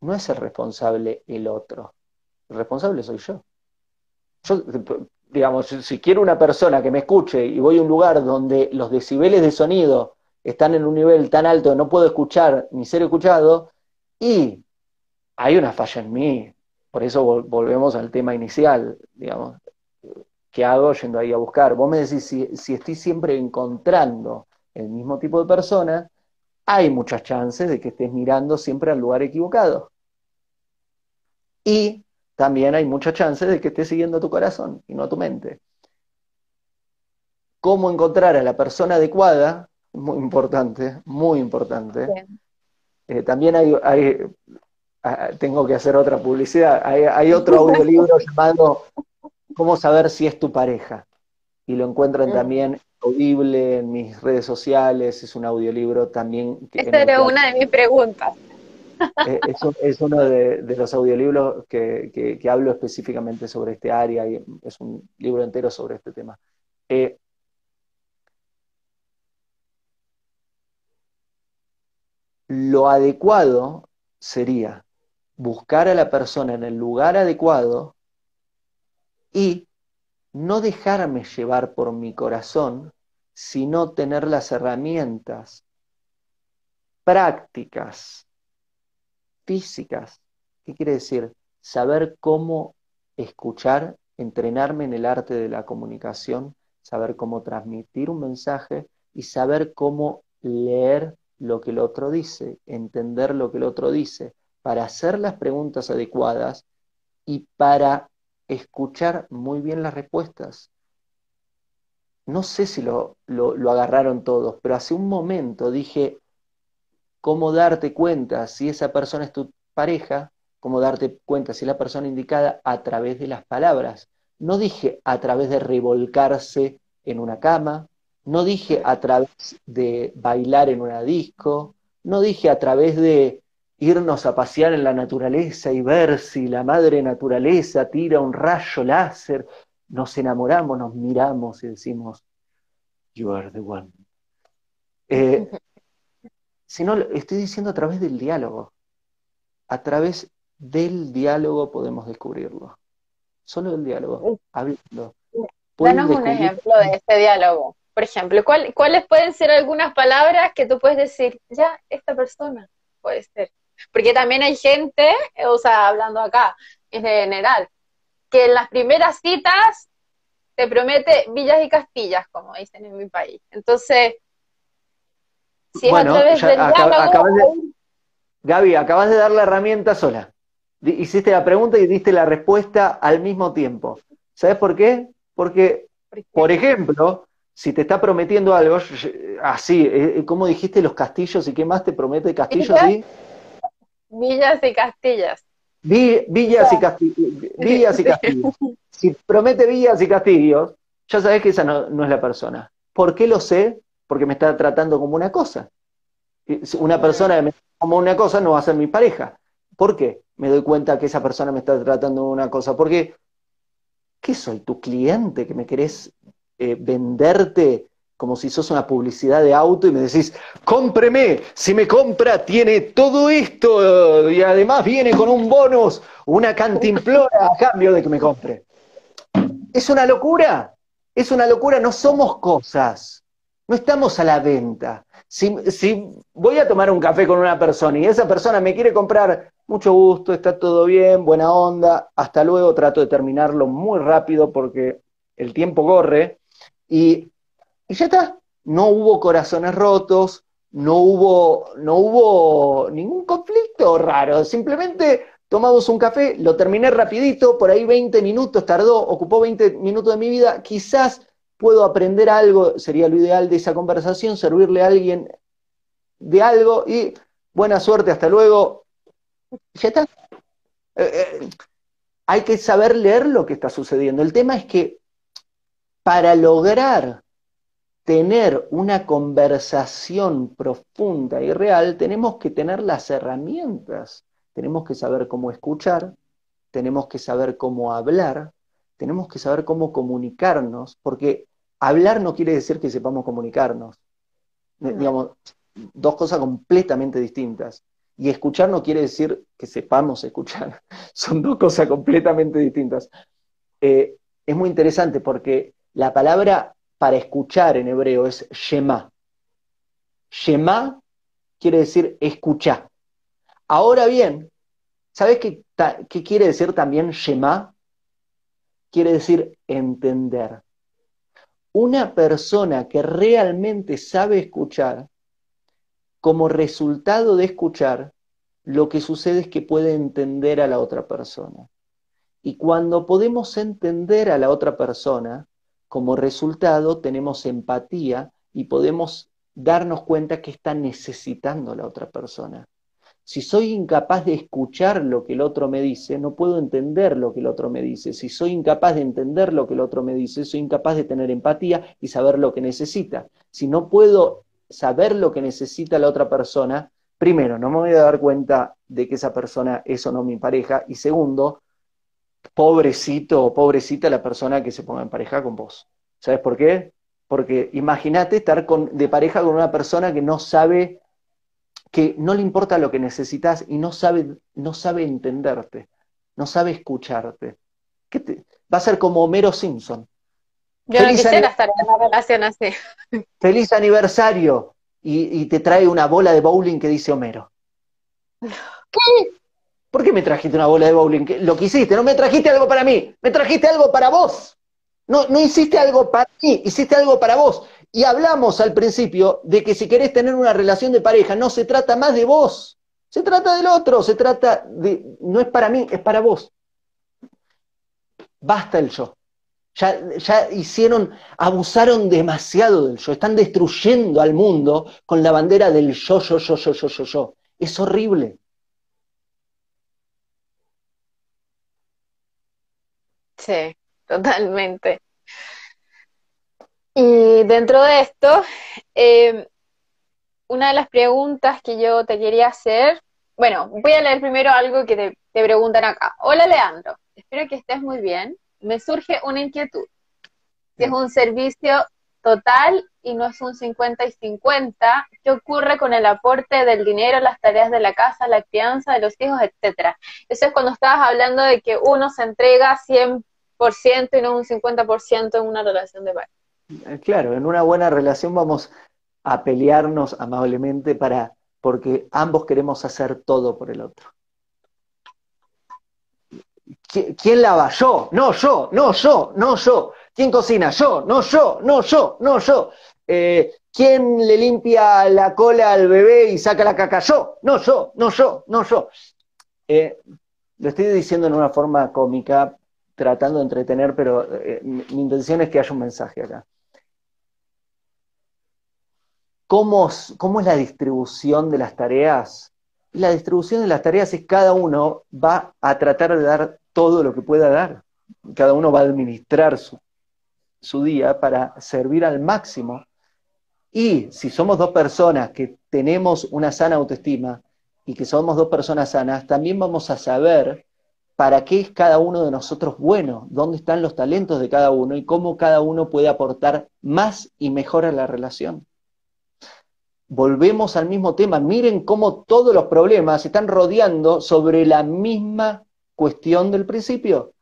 no es el responsable el otro. El responsable soy yo. Yo, digamos, si quiero una persona que me escuche y voy a un lugar donde los decibeles de sonido están en un nivel tan alto que no puedo escuchar ni ser escuchado, y hay una falla en mí. Por eso volvemos al tema inicial, digamos. ¿Qué hago yendo ahí a buscar? Vos me decís, si, estoy siempre encontrando el mismo tipo de persona, hay muchas chances de que estés mirando siempre al lugar equivocado. Y también hay muchas chances de que estés siguiendo tu corazón y no tu mente. ¿Cómo encontrar a la persona adecuada? Muy importante, muy importante. Eh, también hay, Ah, tengo que hacer otra publicidad. Hay, otro audiolibro llamado Cómo saber si es tu pareja. Y lo encuentran mm. también audible en mis redes sociales. Es un audiolibro también. Esa era una de mis preguntas. Eh, es, uno de, los audiolibros que, hablo específicamente sobre este área y es un libro entero sobre este tema. Eh, lo adecuado sería buscar a la persona en el lugar adecuado y no dejarme llevar por mi corazón, sino tener las herramientas prácticas, físicas. ¿Qué quiere decir? Saber cómo escuchar, entrenarme en el arte de la comunicación, saber cómo transmitir un mensaje y saber cómo leer lo que el otro dice, entender lo que el otro dice, para hacer las preguntas adecuadas y para escuchar muy bien las respuestas. No sé si lo, lo, agarraron todos, pero hace un momento dije cómo darte cuenta si esa persona es tu pareja, cómo darte cuenta si es la persona indicada a través de las palabras. No dije a través de revolcarse en una cama, no dije a través de bailar en una disco, no dije a través de irnos a pasear en la naturaleza y ver si la madre naturaleza tira un rayo láser, nos enamoramos, nos miramos y decimos, You are the one. Eh, sino estoy diciendo a través del diálogo. A través del diálogo podemos descubrirlo. Solo del diálogo, hablando. Danos un ejemplo de este diálogo. Por ejemplo, ¿cuáles pueden ser algunas palabras que tú puedes decir, ya, esta persona puede ser? Porque también hay gente, o sea, hablando acá en general, que en las primeras citas te promete villas y castillas, como dicen en mi país. Entonces, si es a través del. Gaby, acabas de dar la herramienta sola. Hiciste la pregunta y diste la respuesta al mismo tiempo. ¿Sabes por qué? Porque, por ejemplo, si te está prometiendo algo, así, eh, eh, ¿cómo dijiste los castillos y qué más te promete castillos? ¿sí? Villas y Castillas. villas, y castillos, villas y castillos. Si promete villas y castillos, ya sabes que esa no, es la persona. ¿Por qué lo sé? Porque me está tratando como una cosa. Una persona que me trata como una cosa no va a ser mi pareja. ¿Por qué? Me doy cuenta que esa persona me está tratando como una cosa. Porque, ¿qué soy? ¿Tu cliente que me querés eh, venderte como si sos una publicidad de auto y me decís, cómpreme, si me compra tiene todo esto y además viene con un bonus, una cantimplora a cambio de que me compre. Es una locura, es una locura, no somos cosas, no estamos a la venta. Si, si voy a tomar un café con una persona y esa persona me quiere comprar, mucho gusto, está todo bien, buena onda, hasta luego, trato de terminarlo muy rápido porque el tiempo corre y y ya está. No hubo corazones rotos, no hubo, no hubo ningún conflicto raro. Simplemente tomamos un café, lo terminé rapidito, por ahí 20 minutos tardó, ocupó 20 minutos de mi vida. Quizás puedo aprender algo, sería lo ideal de esa conversación, servirle a alguien de algo y buena suerte, hasta luego. Ya está. Eh, eh, hay que saber leer lo que está sucediendo. El tema es que para lograr tener una conversación profunda y real, tenemos que tener las herramientas. Tenemos que saber cómo escuchar, tenemos que saber cómo hablar, tenemos que saber cómo comunicarnos, porque hablar no quiere decir que sepamos comunicarnos. Digamos, dos cosas completamente distintas. Y escuchar no quiere decir que sepamos escuchar. Son dos cosas completamente distintas. Eh, es muy interesante porque la palabra para escuchar en hebreo es Shema. Shema quiere decir escuchar. Ahora bien, ¿sabes qué, qué quiere decir también Shema? Quiere decir entender. Una persona que realmente sabe escuchar, como resultado de escuchar, lo que sucede es que puede entender a la otra persona. Y cuando podemos entender a la otra persona, como resultado tenemos empatía y podemos darnos cuenta que está necesitando la otra persona. Si soy incapaz de escuchar lo que el otro me dice, no puedo entender lo que el otro me dice. Si soy incapaz de entender lo que el otro me dice, soy incapaz de tener empatía y saber lo que necesita. Si no puedo saber lo que necesita la otra persona, primero, no me voy a dar cuenta de que esa persona es o no mi pareja. Y segundo, pobrecito o pobrecita la persona que se ponga en pareja con vos. ¿Sabes por qué? Porque imagínate estar con, de pareja con una persona que no sabe, que no le importa lo que necesitas y no sabe, no sabe entenderte, no sabe escucharte. va a ser como Homero Simpson. Yo no quisiera estar en una relación así. Feliz aniversario. Y, y te trae una bola de bowling que dice Homero. ¿Qué? ¿Por qué me trajiste una bola de bowling? Lo que hiciste, no me trajiste algo para mí, me trajiste algo para vos. No, no hiciste algo para mí, hiciste algo para vos. Y hablamos al principio de que si querés tener una relación de pareja, no se trata más de vos, se trata del otro, se trata de, no es para mí, es para vos. Basta el yo. Ya, ya, hicieron, abusaron demasiado del yo, están destruyendo al mundo con la bandera del yo, yo, yo, yo, yo, yo, yo. Es horrible. Sí, totalmente. Y dentro de esto, em, una de las preguntas que yo te quería hacer, bueno, voy a leer primero algo que te, te preguntan acá. Hola Leandro, espero que estés muy bien. Me surge una inquietud. Si es un servicio total y no es un 50 y 50, ¿qué ocurre con el aporte del dinero, las tareas de la casa, la crianza de los hijos, etcétera? Eso es cuando estabas hablando de que uno se entrega 100 y no un 50% en una relación de pareja. Eh, claro, en una buena relación vamos a pelearnos amablemente para porque ambos queremos hacer todo por el otro. ¿Quién lava? Yo, no yo, no yo, no yo. ¿Quién cocina? Yo, no yo, no yo, no yo. Eh, ¿Quién le limpia la cola al bebé y saca la caca? Yo, no yo, no yo, no yo. Eh, lo estoy diciendo en una forma cómica tratando de entretener, pero eh, mi, intención es que haya un mensaje acá. ¿Cómo, ¿Cómo, es la distribución de las tareas? La distribución de las tareas es cada uno va a tratar de dar todo lo que pueda dar. Cada uno va a administrar su, su día para servir al máximo. Y si somos dos personas que tenemos una sana autoestima y que somos dos personas sanas, también vamos a saber para qué es cada uno de nosotros bueno, dónde están los talentos de cada uno y cómo cada uno puede aportar más y mejor a la relación. Volvemos al mismo tema, miren cómo todos los problemas están rodeando sobre la misma cuestión del principio.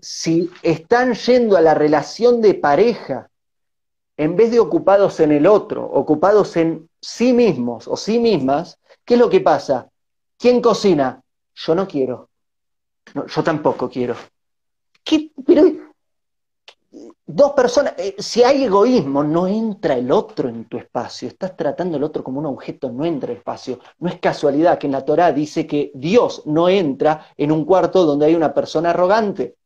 Si están yendo a la relación de pareja, en vez de ocupados en el otro, ocupados en sí mismos o sí mismas, ¿qué es lo que pasa? ¿Quién cocina? Yo no quiero. Yo tampoco quiero. Pero dos personas, eh, si hay egoísmo, no entra el otro en tu espacio. Estás tratando al otro como un objeto, no entra el espacio. No es casualidad que en la Torá dice que Dios no entra en un cuarto donde hay una persona arrogante.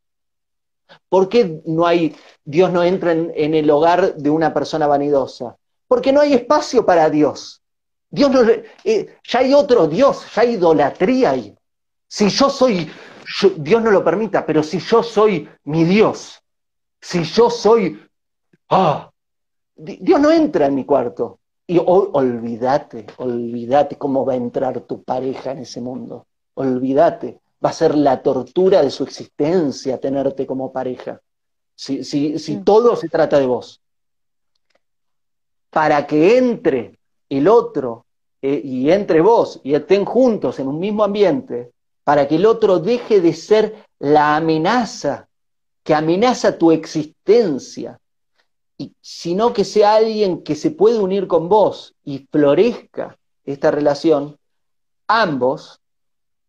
¿Por qué no hay, Dios no entra en, el hogar de una persona vanidosa? Porque no hay espacio para Dios. Dios no, eh, ya hay otro Dios, ya hay idolatría ahí. Si yo soy, Dios no lo permita, pero si yo soy mi Dios, si yo soy, ah, Dios no entra en mi cuarto. Y olvídate, olvídate cómo va a entrar tu pareja en ese mundo. Olvídate va a ser la tortura de su existencia tenerte como pareja. Si, si, todo se trata de vos. Para que entre el otro eh, y entre vos y estén juntos en un mismo ambiente, para que el otro deje de ser la amenaza que amenaza tu existencia, y, sino que sea alguien que se puede unir con vos y florezca esta relación, ambos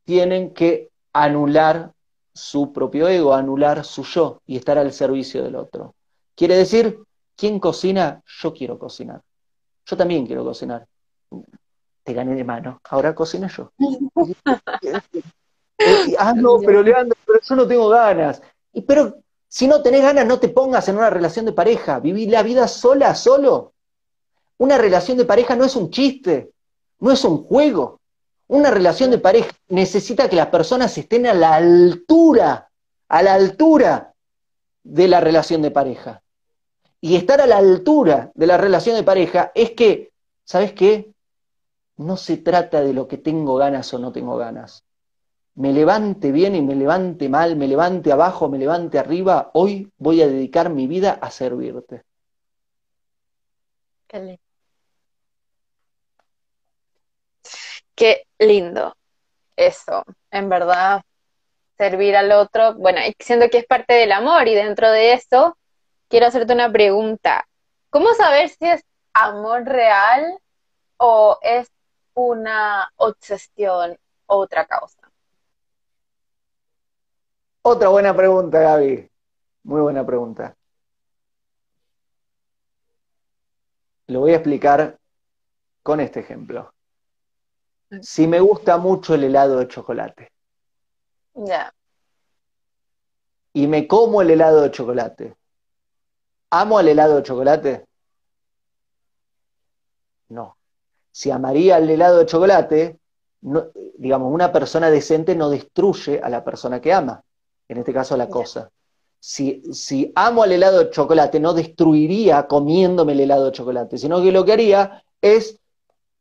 tienen que anular su propio ego, anular su yo y estar al servicio del otro. Quiere decir, ¿quién cocina? Yo quiero cocinar. Yo también quiero cocinar. Te gané de mano, ahora cocina yo. ah, no, pero Leandro, pero yo no tengo ganas. Y pero si no tenés ganas, no te pongas en una relación de pareja. Viví la vida sola, solo. Una relación de pareja no es un chiste, no es un juego. Una relación de pareja necesita que las personas estén a la altura, a la altura de la relación de pareja. Y estar a la altura de la relación de pareja es que, ¿sabes qué? No se trata de lo que tengo ganas o no tengo ganas. Me levante bien y me levante mal, me levante abajo, me levante arriba, hoy voy a dedicar mi vida a servirte. Qué Qué lindo eso, en verdad, servir al otro. Bueno, siendo que es parte del amor y dentro de eso, quiero hacerte una pregunta. ¿Cómo saber si es amor real o es una obsesión o otra causa? Otra buena pregunta, Gaby. Muy buena pregunta. Lo voy a explicar con este ejemplo si me gusta mucho el helado de chocolate. Ya. Y me como el helado de chocolate. ¿Amo el helado de chocolate? No. Si amaría el helado de chocolate, digamos, una persona decente no destruye a la persona que ama, en este caso la cosa. Si, si amo el helado de chocolate, no destruiría comiéndome el helado de chocolate, sino que lo que haría es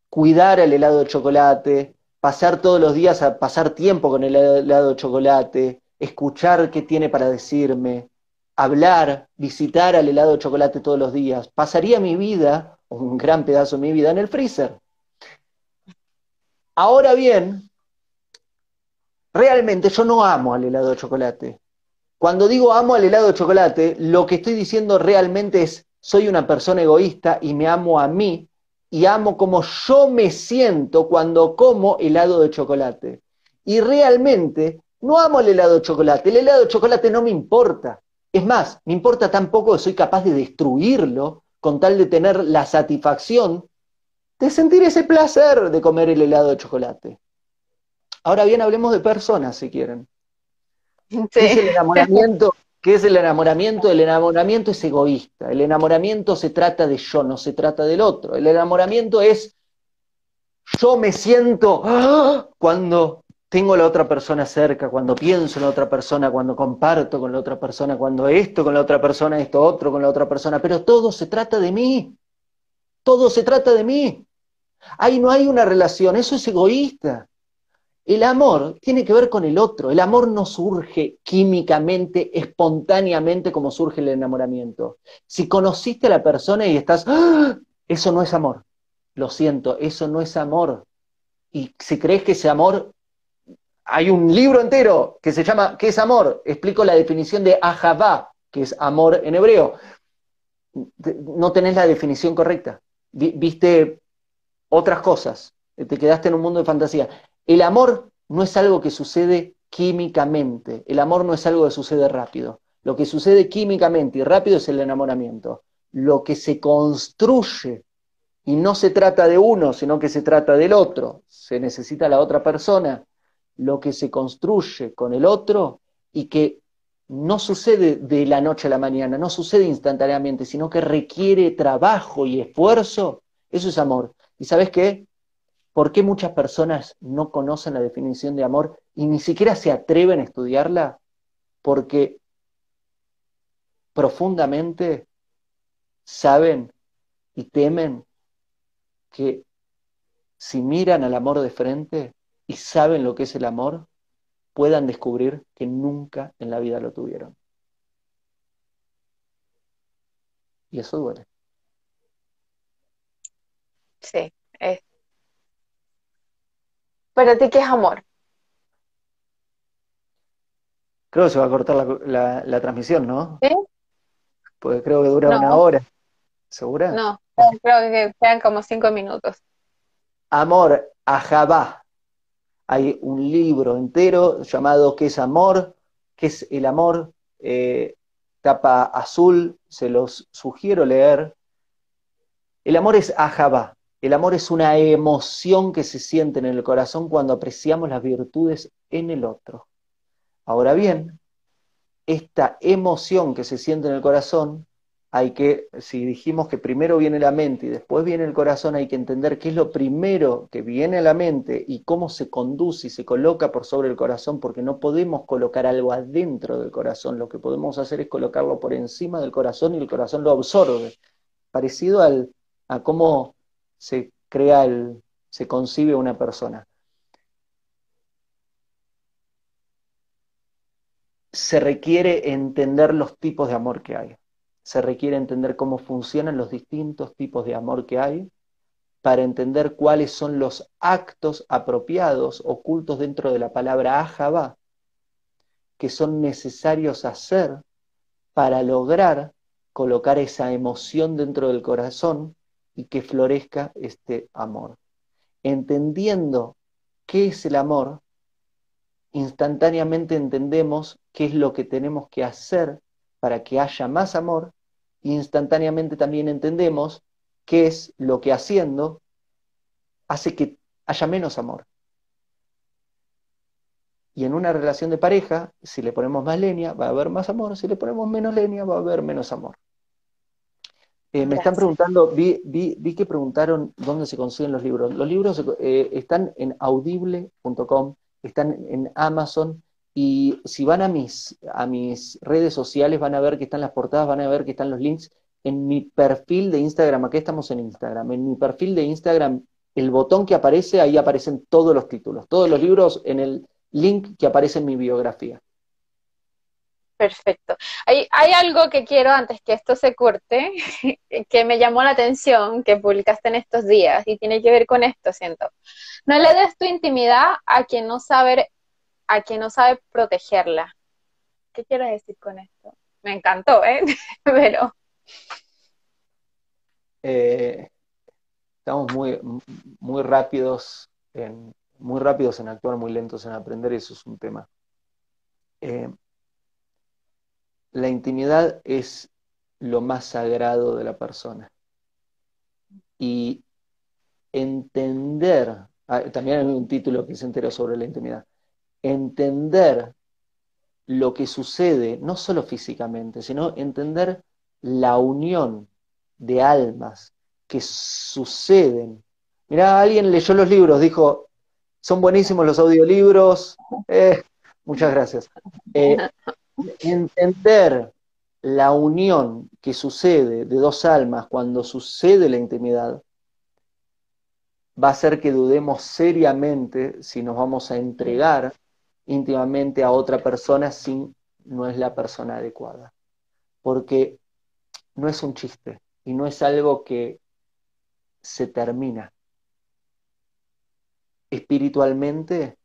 cuidar el helado de chocolate, pasar todos los días a pasar tiempo con el helado de chocolate, escuchar qué tiene para decirme, hablar, visitar al helado de chocolate todos los días. Pasaría mi vida, un gran pedazo de mi vida, en el freezer. Ahora bien, realmente yo no amo al helado de chocolate. Cuando digo amo al helado de chocolate, lo que estoy diciendo realmente es soy una persona egoísta y me amo a mí y amo como yo me siento cuando como helado de chocolate. Y realmente no amo el helado de chocolate, el helado de chocolate no me importa. Es más, me importa tan poco que soy capaz de destruirlo con tal de tener la satisfacción de sentir ese placer de comer el helado de chocolate. Ahora bien, hablemos de personas, si quieren. Es el enamoramiento ¿Qué es el enamoramiento? El enamoramiento es egoísta. El enamoramiento se trata de yo, no se trata del otro. El enamoramiento es yo me siento ¡ah! cuando tengo a la otra persona cerca, cuando pienso en la otra persona, cuando comparto con la otra persona, cuando esto con la otra persona, esto otro con la otra persona, pero todo se trata de mí. Todo se trata de mí. Ahí no hay una relación, eso es egoísta. El amor tiene que ver con el otro. El amor no surge químicamente, espontáneamente como surge el enamoramiento. Si conociste a la persona y estás, ¡Ah! eso no es amor. Lo siento, eso no es amor. Y si crees que ese amor, hay un libro entero que se llama ¿Qué es amor? Explico la definición de ahavá, que es amor en hebreo. No tenés la definición correcta. Viste otras cosas. Te quedaste en un mundo de fantasía. El amor no es algo que sucede químicamente, el amor no es algo que sucede rápido. Lo que sucede químicamente y rápido es el enamoramiento. Lo que se construye, y no se trata de uno, sino que se trata del otro, se necesita la otra persona, lo que se construye con el otro y que no sucede de la noche a la mañana, no sucede instantáneamente, sino que requiere trabajo y esfuerzo, eso es amor. ¿Y sabes qué? ¿Por qué muchas personas no conocen la definición de amor y ni siquiera se atreven a estudiarla? Porque profundamente saben y temen que si miran al amor de frente y saben lo que es el amor, puedan descubrir que nunca en la vida lo tuvieron. Y eso duele. Sí, ¿Para ti qué es amor? Creo que se va a cortar la, transmisión, ¿no? Sí. Porque creo que dura una hora. ¿Segura? No, creo que sean como cinco minutos. Amor, Ajabá. Hay un libro entero llamado ¿Qué es amor? ¿Qué es el amor? Eh, tapa azul, se los sugiero leer. El amor es Ajabá. El amor es una emoción que se siente en el corazón cuando apreciamos las virtudes en el otro. Ahora bien, esta emoción que se siente en el corazón, hay que, si dijimos que primero viene la mente y después viene el corazón, hay que entender qué es lo primero que viene a la mente y cómo se conduce y se coloca por sobre el corazón, porque no podemos colocar algo adentro del corazón, lo que podemos hacer es colocarlo por encima del corazón y el corazón lo absorbe, parecido al, a cómo se crea el, se concibe una persona. Se requiere entender los tipos de amor que hay. Se requiere entender cómo funcionan los distintos tipos de amor que hay para entender cuáles son los actos apropiados ocultos dentro de la palabra ajaba que son necesarios hacer para lograr colocar esa emoción dentro del corazón y que florezca este amor. Entendiendo qué es el amor, instantáneamente entendemos qué es lo que tenemos que hacer para que haya más amor, e instantáneamente también entendemos qué es lo que haciendo hace que haya menos amor. Y en una relación de pareja, si le ponemos más leña, va a haber más amor, si le ponemos menos leña, va a haber menos amor. Eh, me están preguntando, vi, vi, que preguntaron dónde se consiguen los libros. Los libros eh, están en audible.com, están en Amazon y si van a mis, a mis redes sociales van a ver que están las portadas, van a ver que están los links. En mi perfil de Instagram, aquí estamos en Instagram, en mi perfil de Instagram, el botón que aparece, ahí aparecen todos los títulos, todos los libros en el link que aparece en mi biografía. Perfecto. Hay, hay algo que quiero antes que esto se corte, que me llamó la atención, que publicaste en estos días y tiene que ver con esto, siento. No le des tu intimidad a quien no sabe, a quien no sabe protegerla. ¿Qué quieres decir con esto? Me encantó, ¿eh? Pero... Eh, estamos muy, muy rápidos en, muy rápidos en actuar, muy lentos en aprender, y eso es un tema. Eh, la intimidad es lo más sagrado de la persona. Y entender, ah, también hay un título que se enteró sobre la intimidad, entender lo que sucede, no solo físicamente, sino entender la unión de almas que suceden. Mirá, alguien leyó los libros, dijo, son buenísimos los audiolibros, eh, muchas gracias. Eh, entender la unión que sucede de dos almas cuando sucede la intimidad va a hacer que dudemos seriamente si nos vamos a entregar íntimamente a otra persona si no es la persona adecuada. Porque no es un chiste y no es algo que se termina. Espiritualmente,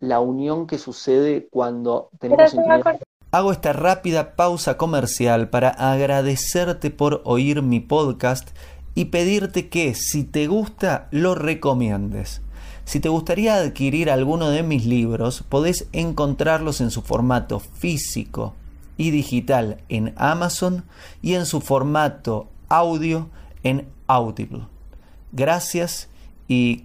la unión que sucede cuando tenemos intimidad. Hago esta rápida pausa comercial para agradecerte por oír mi podcast y pedirte que si te gusta lo recomiendes. Si te gustaría adquirir alguno de mis libros, podés encontrarlos en su formato físico y digital en Amazon y en su formato audio en Audible. Gracias y